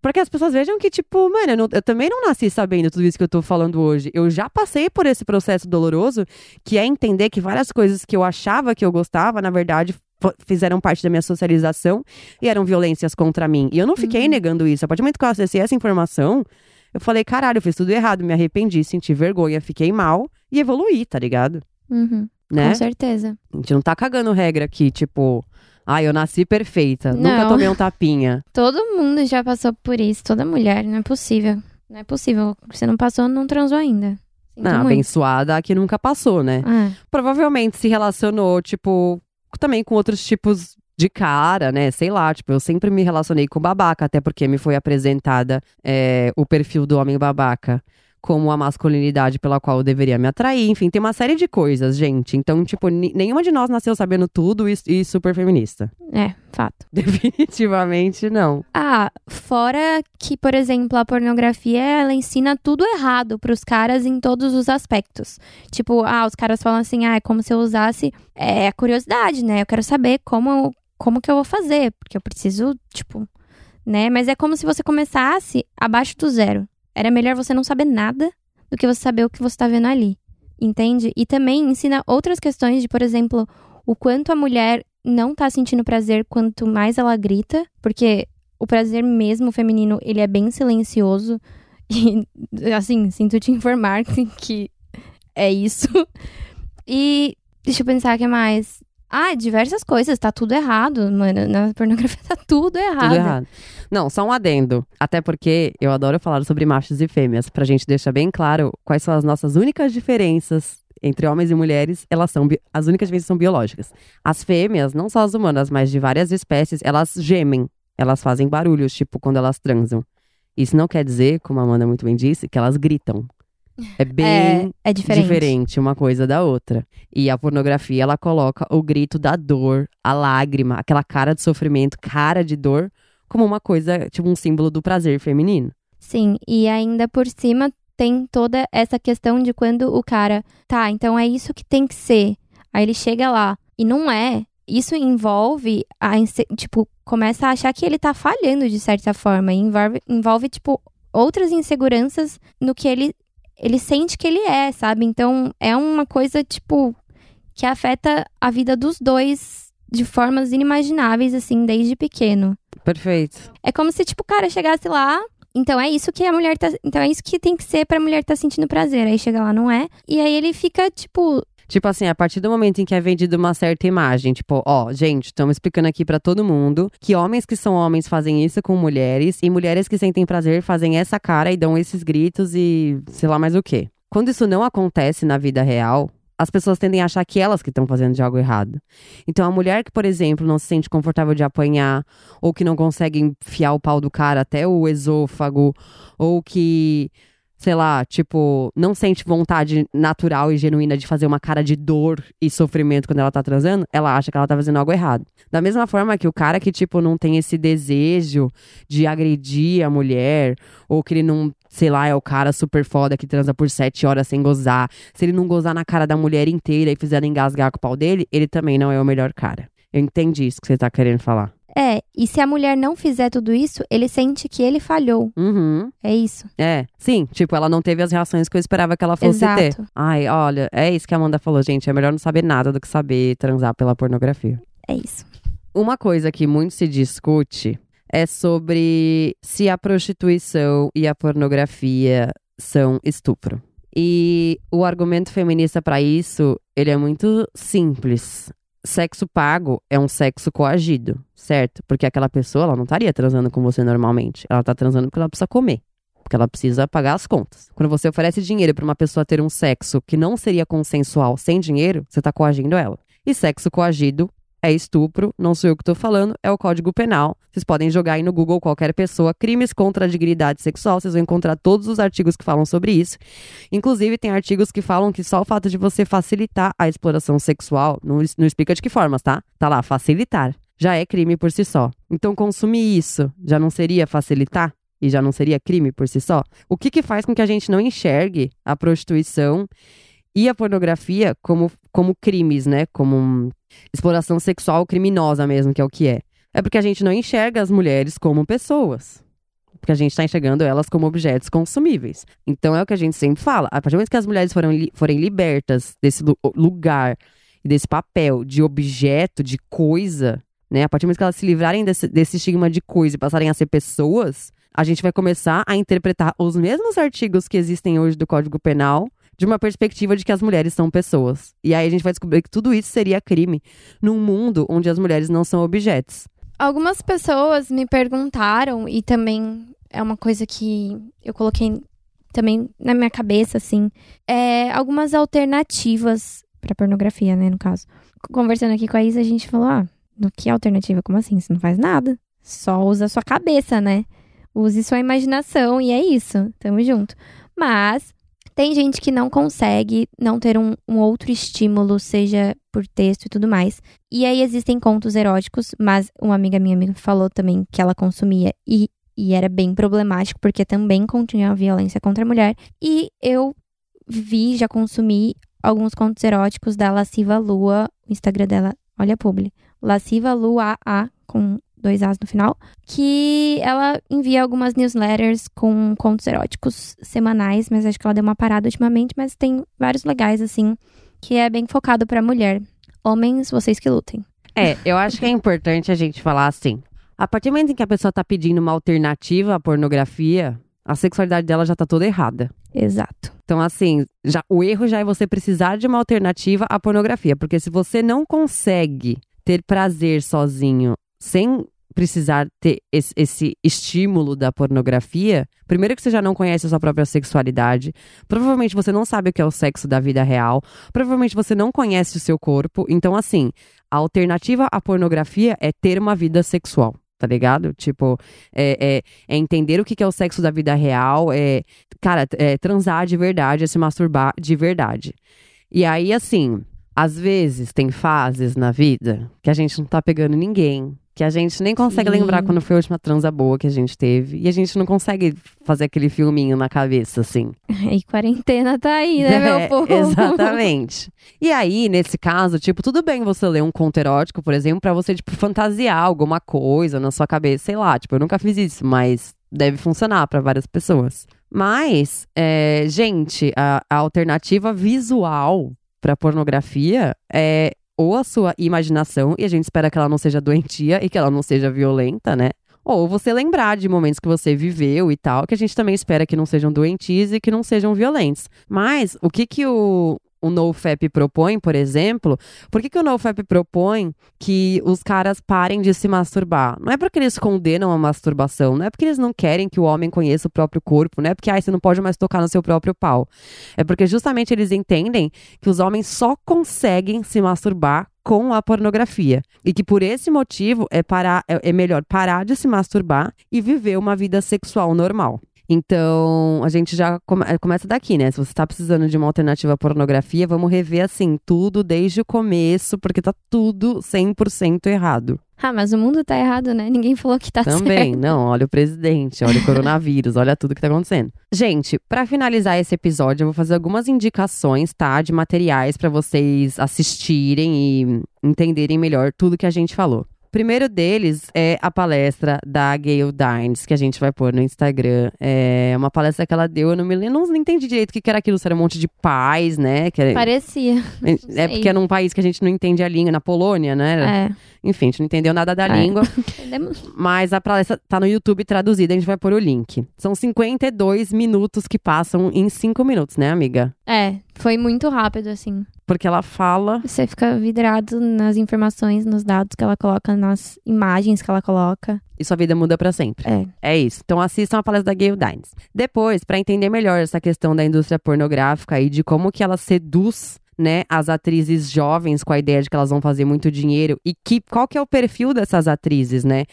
para que as pessoas vejam que, tipo, mano, eu, não- eu também não nasci sabendo tudo isso que eu tô falando hoje. Eu já passei por esse processo doloroso, que é entender que várias coisas que eu achava que eu gostava, na verdade, fizeram parte da minha socialização e eram violências contra mim. E eu não fiquei Uhum. negando isso. A partir do momento que eu acessei essa informação, eu falei, caralho, eu fiz tudo errado, me arrependi, senti vergonha, fiquei mal e evoluí, tá ligado? Uhum. Né? Com certeza. A gente não tá cagando regra aqui, tipo, ai, eu nasci perfeita, nunca Não. tomei um tapinha. Todo mundo já passou por isso, toda mulher, não é possível. Não é possível. Você não passou, não transou ainda. Sinto Não, muito. abençoada a que nunca passou, né? É. Provavelmente se relacionou, tipo, também com outros tipos de cara, né? Sei lá, tipo, eu sempre me relacionei com babaca, até porque me foi apresentada é, o perfil do homem babaca como a masculinidade pela qual eu deveria me atrair. Enfim, tem uma série de coisas, gente. Então, tipo, nenhuma de nós nasceu sabendo tudo e, e super feminista. É, fato. Definitivamente não. Ah, fora que, por exemplo, a pornografia, ela ensina tudo errado pros caras em todos os aspectos. Tipo, ah, os caras falam assim, ah, é como se eu usasse... É a curiosidade, né? Eu quero saber como, como que eu vou fazer, porque eu preciso, tipo... Né? Mas é como se você começasse abaixo do zero. Era melhor você não saber nada do que você saber o que você tá vendo ali. Entende? E também ensina outras questões de, por exemplo, o quanto a mulher não tá sentindo prazer quanto mais ela grita, porque o prazer mesmo feminino, ele é bem silencioso. E, assim, sinto te informar que é isso. E deixa eu pensar o que mais. Ah, diversas coisas, tá tudo errado, mano. Na pornografia tá tudo errado. Tudo errado. Não, só um adendo. Até porque eu adoro falar sobre machos e fêmeas, pra gente deixar bem claro quais são as nossas únicas diferenças entre homens e mulheres. Elas são as únicas diferenças são biológicas. As fêmeas, não só as humanas, mas de várias espécies, elas gemem. Elas fazem barulhos, tipo quando elas transam. Isso não quer dizer, como a Amanda muito bem disse, que elas gritam. É bem É, é diferente. diferente uma coisa da outra. E a pornografia, ela coloca o grito da dor, a lágrima, aquela cara de sofrimento, cara de dor, como uma coisa, tipo um símbolo do prazer feminino. Sim, e ainda por cima tem toda essa questão de quando o cara, tá, então é isso que tem que ser. Aí ele chega lá e não é. Isso envolve a tipo, começa a achar que ele tá falhando de certa forma, e envolve, envolve tipo outras inseguranças no que ele ele sente que ele é, sabe? Então é uma coisa tipo que afeta a vida dos dois de formas inimagináveis assim desde pequeno. Perfeito. É como se, tipo, o cara chegasse lá, Então é isso que a mulher tá. Então é isso que tem que ser pra mulher tá sentindo prazer. Aí chega lá, não é. E aí ele fica, tipo, Tipo assim, a partir do momento em que é vendida uma certa imagem, tipo, ó, gente, estamos explicando aqui pra todo mundo que homens que são homens fazem isso com mulheres e mulheres que sentem prazer fazem essa cara e dão esses gritos e sei lá mais o quê. Quando isso não acontece na vida real, as pessoas tendem a achar que elas que estão fazendo de algo errado. Então, a mulher que, por exemplo, não se sente confortável de apanhar, ou que não consegue enfiar o pau do cara até o esôfago, ou que sei lá, tipo, não sente vontade natural e genuína de fazer uma cara de dor e sofrimento quando ela tá transando, ela acha que ela tá fazendo algo errado. Da mesma forma que o cara que, tipo, não tem esse desejo de agredir a mulher, ou que ele não, sei lá, é o cara super foda que transa por sete horas sem gozar. Se ele não gozar na cara da mulher inteira e fizer ela engasgar com o pau dele, ele também não é o melhor cara. Eu entendi isso que você tá querendo falar. É. E se a mulher não fizer tudo isso, ele sente que ele falhou. Uhum. É isso. É, sim, tipo, ela não teve as reações que eu esperava que ela fosse ter. Exato. Ai, olha, é isso que a Amanda falou, gente. É melhor não saber nada do que saber transar pela pornografia. É isso. Uma coisa que muito se discute é sobre se a prostituição e a pornografia são estupro. E o argumento feminista para isso, ele é muito simples. Sexo pago é um sexo coagido, certo? Porque aquela pessoa, ela não estaria transando com você normalmente. Ela tá transando porque ela precisa comer. Porque ela precisa pagar as contas. Quando você oferece dinheiro para uma pessoa ter um sexo que não seria consensual sem dinheiro, você tá coagindo ela. E sexo coagido é estupro, não sou eu que tô falando, é o Código Penal. Vocês podem jogar aí no Google qualquer pessoa, crimes contra a dignidade sexual, vocês vão encontrar todos os artigos que falam sobre isso. Inclusive, tem artigos que falam que só o fato de você facilitar a exploração sexual, não, não explica de que formas, tá? Tá lá, facilitar. Já é crime por si só. Então, consumir isso já não seria facilitar? E já não seria crime por si só? O que que faz com que a gente não enxergue a prostituição e a pornografia como, como crimes, né? Como exploração sexual criminosa mesmo, que é o que é. É porque a gente não enxerga as mulheres como pessoas. Porque a gente está enxergando elas como objetos consumíveis. Então é o que a gente sempre fala. A partir do momento que as mulheres forem, li- forem libertas desse lu- lugar desse papel de objeto, de coisa, né? A partir do momento que elas se livrarem desse, desse estigma de coisa e passarem a ser pessoas, a gente vai começar a interpretar os mesmos artigos que existem hoje do Código Penal de uma perspectiva de que as mulheres são pessoas. E aí a gente vai descobrir que tudo isso seria crime num mundo onde as mulheres não são objetos. Algumas pessoas me perguntaram, e também é uma coisa que eu coloquei também na minha cabeça, assim, é algumas alternativas pra pornografia, né, no caso. Conversando aqui com a Isa, a gente falou, ah, do que alternativa? Como assim? Você não faz nada. Só usa a sua cabeça, né? Use sua imaginação e é isso. Tamo junto. Mas tem gente que não consegue não ter um, um outro estímulo, seja por texto e tudo mais. E aí existem contos eróticos, mas uma amiga minha me falou também que ela consumia e, e era bem problemático, porque também continha a violência contra a mulher. E eu vi, já consumi alguns contos eróticos da Lasciva Lua, o Instagram dela, olha a publi. Lasciva Lua A, com dois As no final, que ela envia algumas newsletters com contos eróticos semanais, mas acho que ela deu uma parada ultimamente, mas tem vários legais, assim, que é bem focado pra mulher. Homens, vocês que lutem. É, eu acho que é importante a gente falar assim. A partir do momento em que a pessoa tá pedindo uma alternativa à pornografia, a sexualidade dela já tá toda errada. Exato. Então, assim, já, o erro já é você precisar de uma alternativa à pornografia. Porque se você não consegue ter prazer sozinho sem precisar ter esse, esse estímulo da pornografia, primeiro que você já não conhece a sua própria sexualidade, provavelmente você não sabe o que é o sexo da vida real, provavelmente você não conhece o seu corpo. Então, assim, a alternativa à pornografia é ter uma vida sexual. Tá ligado? Tipo, é, é, é entender o que é o sexo da vida real, é, cara, é transar de verdade, é se masturbar de verdade. E aí, assim, às vezes tem fases na vida que a gente não tá pegando ninguém, que a gente nem consegue Sim. lembrar quando foi a última transa boa que a gente teve, e a gente não consegue fazer aquele filminho na cabeça, assim. E quarentena tá aí, né, É, meu povo? Exatamente. E aí, nesse caso, tipo, tudo bem você ler um conto erótico, por exemplo, pra você, tipo, fantasiar alguma coisa na sua cabeça, sei lá, tipo, eu nunca fiz isso, mas deve funcionar pra várias pessoas. Mas, é, gente, a, a alternativa visual pra pornografia é ou a sua imaginação, e a gente espera que ela não seja doentia e que ela não seja violenta, né? Ou você lembrar de momentos que você viveu e tal, que a gente também espera que não sejam doentios e que não sejam violentos. Mas o que que o, o NoFap propõe, por exemplo, por que, que o NoFap propõe que os caras parem de se masturbar? Não é porque eles condenam a masturbação, não é porque eles não querem que o homem conheça o próprio corpo, não é porque ah, você não pode mais tocar no seu próprio pau. É porque justamente eles entendem que os homens só conseguem se masturbar com a pornografia. E que por esse motivo é, parar, é, é melhor parar de se masturbar e viver uma vida sexual normal. Então, a gente já come começa daqui, né? Se você está precisando de uma alternativa à pornografia, vamos rever assim, tudo desde o começo, porque tá tudo 100% errado. Ah, mas o mundo tá errado, né? Ninguém falou que tá Também, certo. não, olha o presidente, olha o coronavírus, olha tudo que tá acontecendo. Gente, para finalizar esse episódio, eu vou fazer algumas indicações, tá, de materiais para vocês assistirem e entenderem melhor tudo que a gente falou. Primeiro deles é a palestra da Gayle Dines, que a gente vai pôr no Instagram. É uma palestra que ela deu, eu não me lembro, não entendi direito o que era aquilo, se era um monte de paz, né? Que era, Parecia. é porque era um país que a gente não entende a língua, na Polônia, né? É. Enfim, a gente não entendeu nada da É. língua. Mas a palestra tá no YouTube traduzida, a gente vai pôr o link. São 52 minutos que passam em 5 minutos, né, amiga? É, foi muito rápido, assim. Porque ela fala. Você fica vidrado nas informações, nos dados que ela coloca, nas imagens que ela coloca. E sua vida muda pra sempre. É. É isso. Então assistam a palestra da Gayle Dines. Depois, pra entender melhor essa questão da indústria pornográfica e de como que ela seduz né, as atrizes jovens com a ideia de que elas vão fazer muito dinheiro e que qual que é o perfil dessas atrizes, né?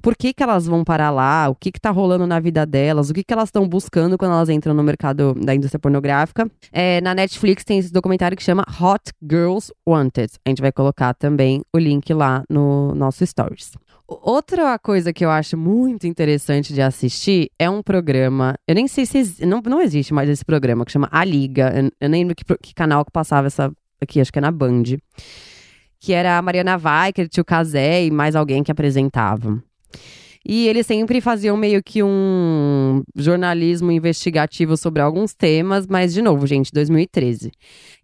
Por que, que elas vão parar lá? O que que tá rolando na vida delas? O que que elas estão buscando quando elas entram no mercado da indústria pornográfica? É, na Netflix tem esse documentário que chama Hot Girls Wanted. A gente vai colocar também o link lá no nosso stories. Outra coisa que eu acho muito interessante de assistir é um programa. Eu nem sei se não, não existe mais esse programa que chama A Liga. Eu, eu nem lembro que, que canal que passava essa aqui, acho que é na Band. Que era a Mariana Weicker, tio Casé e mais alguém que apresentava. E eles sempre faziam meio que um jornalismo investigativo sobre alguns temas, mas, de novo, gente, 2013.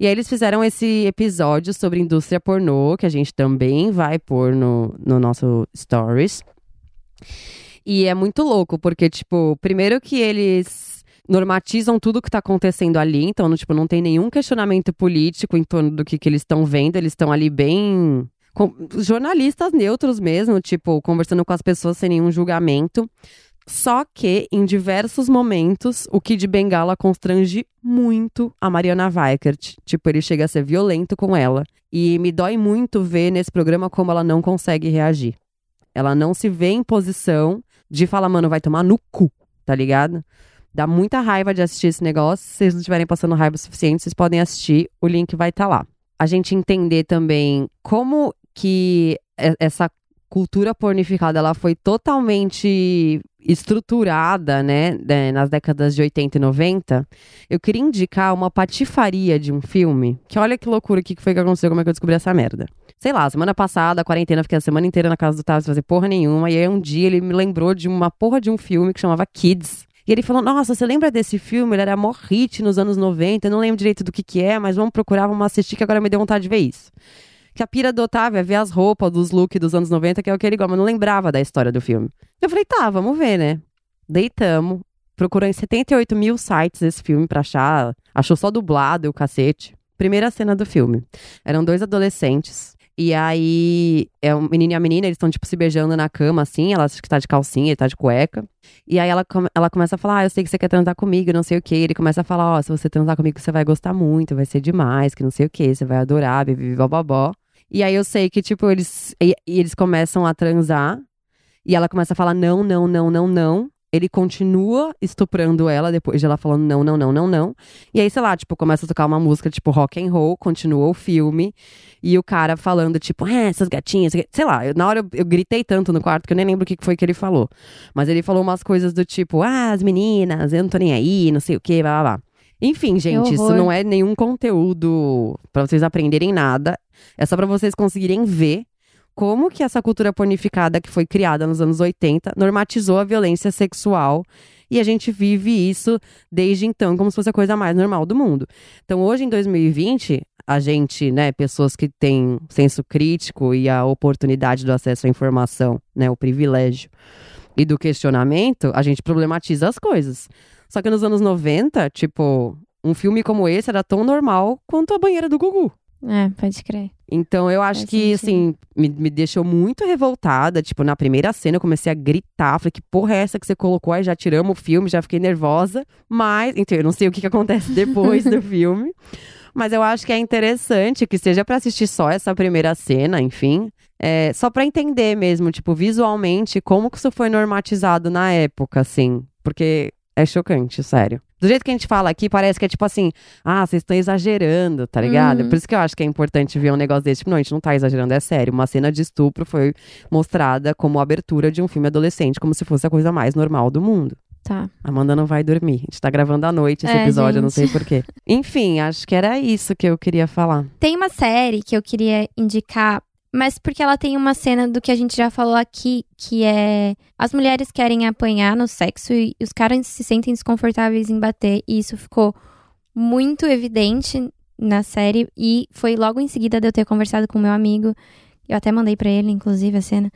E aí eles fizeram esse episódio sobre indústria pornô, que a gente também vai pôr no, no nosso Stories. E é muito louco, porque, tipo, primeiro que eles normatizam tudo que tá acontecendo ali, então, tipo, não tem nenhum questionamento político em torno do que, que eles estão vendo, eles estão ali bem. com- jornalistas neutros mesmo, tipo, conversando com as pessoas sem nenhum julgamento. Só que, em diversos momentos, o Kid Bengala constrange muito a Mariana Weikert. Tipo, ele chega a ser violento com ela. E me dói muito ver nesse programa como ela não consegue reagir. Ela não se vê em posição de falar, mano, vai tomar no cu, tá ligado? Dá muita raiva de assistir esse negócio. Se vocês não estiverem passando raiva o suficiente, vocês podem assistir. O link vai estar lá. A gente entender também como que essa cultura pornificada ela foi totalmente estruturada, né, né, nas décadas de 80 e 90, eu queria indicar uma patifaria de um filme, que olha que loucura o que foi que aconteceu, como é que eu descobri essa merda. Sei lá, semana passada, a quarentena, fiquei a semana inteira na casa do Tavo sem fazer porra nenhuma, e aí um dia ele me lembrou de uma porra de um filme que chamava Kids. E ele falou, nossa, você lembra desse filme? Ele era mó hit nos anos 90, eu não lembro direito do que que é, mas vamos procurar, vamos assistir, que agora me deu vontade de ver isso. Que a pira do Otávio é ver as roupas dos looks dos anos 90, que é o que ele gosta, mas não lembrava da história do filme. Eu falei, tá, vamos ver, né? Deitamos, procurou em 78 mil sites esse filme pra achar, achou só dublado e o cacete. Primeira cena do filme. Eram dois adolescentes. E aí, é um menino e a menina, eles estão, tipo, se beijando na cama, assim. Ela acha que tá de calcinha, ele tá de cueca. E aí ela, ela começa a falar: Ah, eu sei que você quer transar comigo, não sei o quê. Ele começa a falar: Ó, se você transar comigo, você vai gostar muito, vai ser demais, que não sei o quê, você vai adorar, bibi, bobó. E aí eu sei que, tipo, eles, e, e eles começam a transar. E ela começa a falar: Não, não, não, não, não. Ele continua estuprando ela depois de ela falando não, não, não, não, não. E aí, sei lá, tipo, começa a tocar uma música tipo rock and roll, continua o filme. E o cara falando, tipo, ah, essas gatinhas. Sei lá, eu- na hora eu, eu gritei tanto no quarto que eu nem lembro o que que foi que ele falou. Mas ele falou umas coisas do tipo, ah, as meninas, eu não tô nem aí, não sei o quê, blá blá blá. Enfim, gente, isso não é nenhum conteúdo pra vocês aprenderem nada. É só pra vocês conseguirem ver como que essa cultura pornificada que foi criada nos anos 80 normatizou a violência sexual. E a gente vive isso desde então como se fosse a coisa mais normal do mundo. Então, hoje, em 2020, a gente, né, pessoas que têm senso crítico e a oportunidade do acesso à informação, né, o privilégio, e do questionamento, a gente problematiza as coisas. Só que nos anos 90, tipo, um filme como esse era tão normal quanto a banheira do Gugu. É, pode crer. Então eu acho Faz que, sentido. assim, me, me deixou muito revoltada. Tipo, na primeira cena eu comecei a gritar. Falei, que porra é essa que você colocou? Aí já tiramos o filme, já fiquei nervosa. Mas, então, eu não sei o que, que acontece depois do filme. Mas eu acho que é interessante que seja pra assistir só essa primeira cena, enfim. É, só pra entender mesmo, tipo, visualmente, como que isso foi normatizado na época, assim. Porque é chocante, sério. Do jeito que a gente fala aqui, parece que é tipo assim, ah, vocês estão exagerando, tá ligado? Uhum. Por isso que eu acho que é importante ver um negócio desse. Tipo, não, a gente não tá exagerando, é sério. Uma cena de estupro foi mostrada como abertura de um filme adolescente, como se fosse a coisa mais normal do mundo. Tá. Amanda não vai dormir. A gente tá gravando à noite esse É, episódio, eu não sei gente. porquê. Enfim, acho que era isso que eu queria falar. Tem uma série que eu queria indicar, mas porque ela tem uma cena do que a gente já falou aqui, que é as mulheres querem apanhar no sexo e os caras se sentem desconfortáveis em bater, e isso ficou muito evidente na série e foi logo em seguida de eu ter conversado com meu amigo. Eu até mandei pra ele, inclusive, a cena.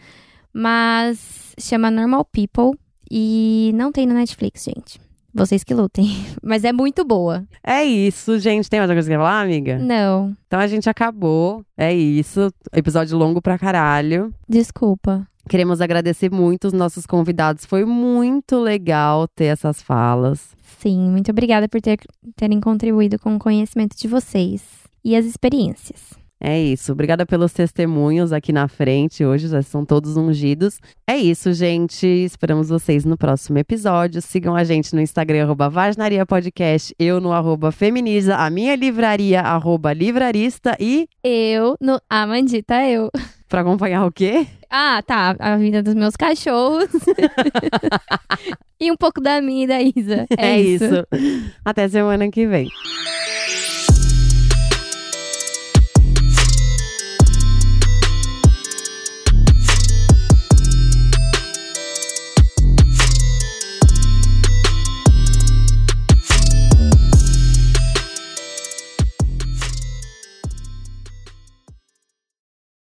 Mas chama Normal People e não tem no Netflix, gente. Vocês que lutem. Mas é muito boa. É isso, gente. Tem mais alguma coisa que falar, amiga? Não, Então a gente acabou. É isso. Episódio longo pra caralho. desculpa. Queremos agradecer muito os nossos convidados. Foi muito legal ter essas falas. Sim, muito obrigada por ter, terem contribuído com o conhecimento de vocês e as experiências. É isso. Obrigada pelos testemunhos aqui na frente. Hoje já são todos ungidos. É isso, gente. Esperamos vocês no próximo episódio. Sigam a gente no Instagram, arroba Vaginaria Podcast, eu no arroba Feminiza, a minha livraria, arroba Livrarista e Eu no Amandita, eu. pra acompanhar o quê? Ah, tá. A vida dos meus cachorros. e um pouco da minha e da Isa. É, É isso. Até semana que vem.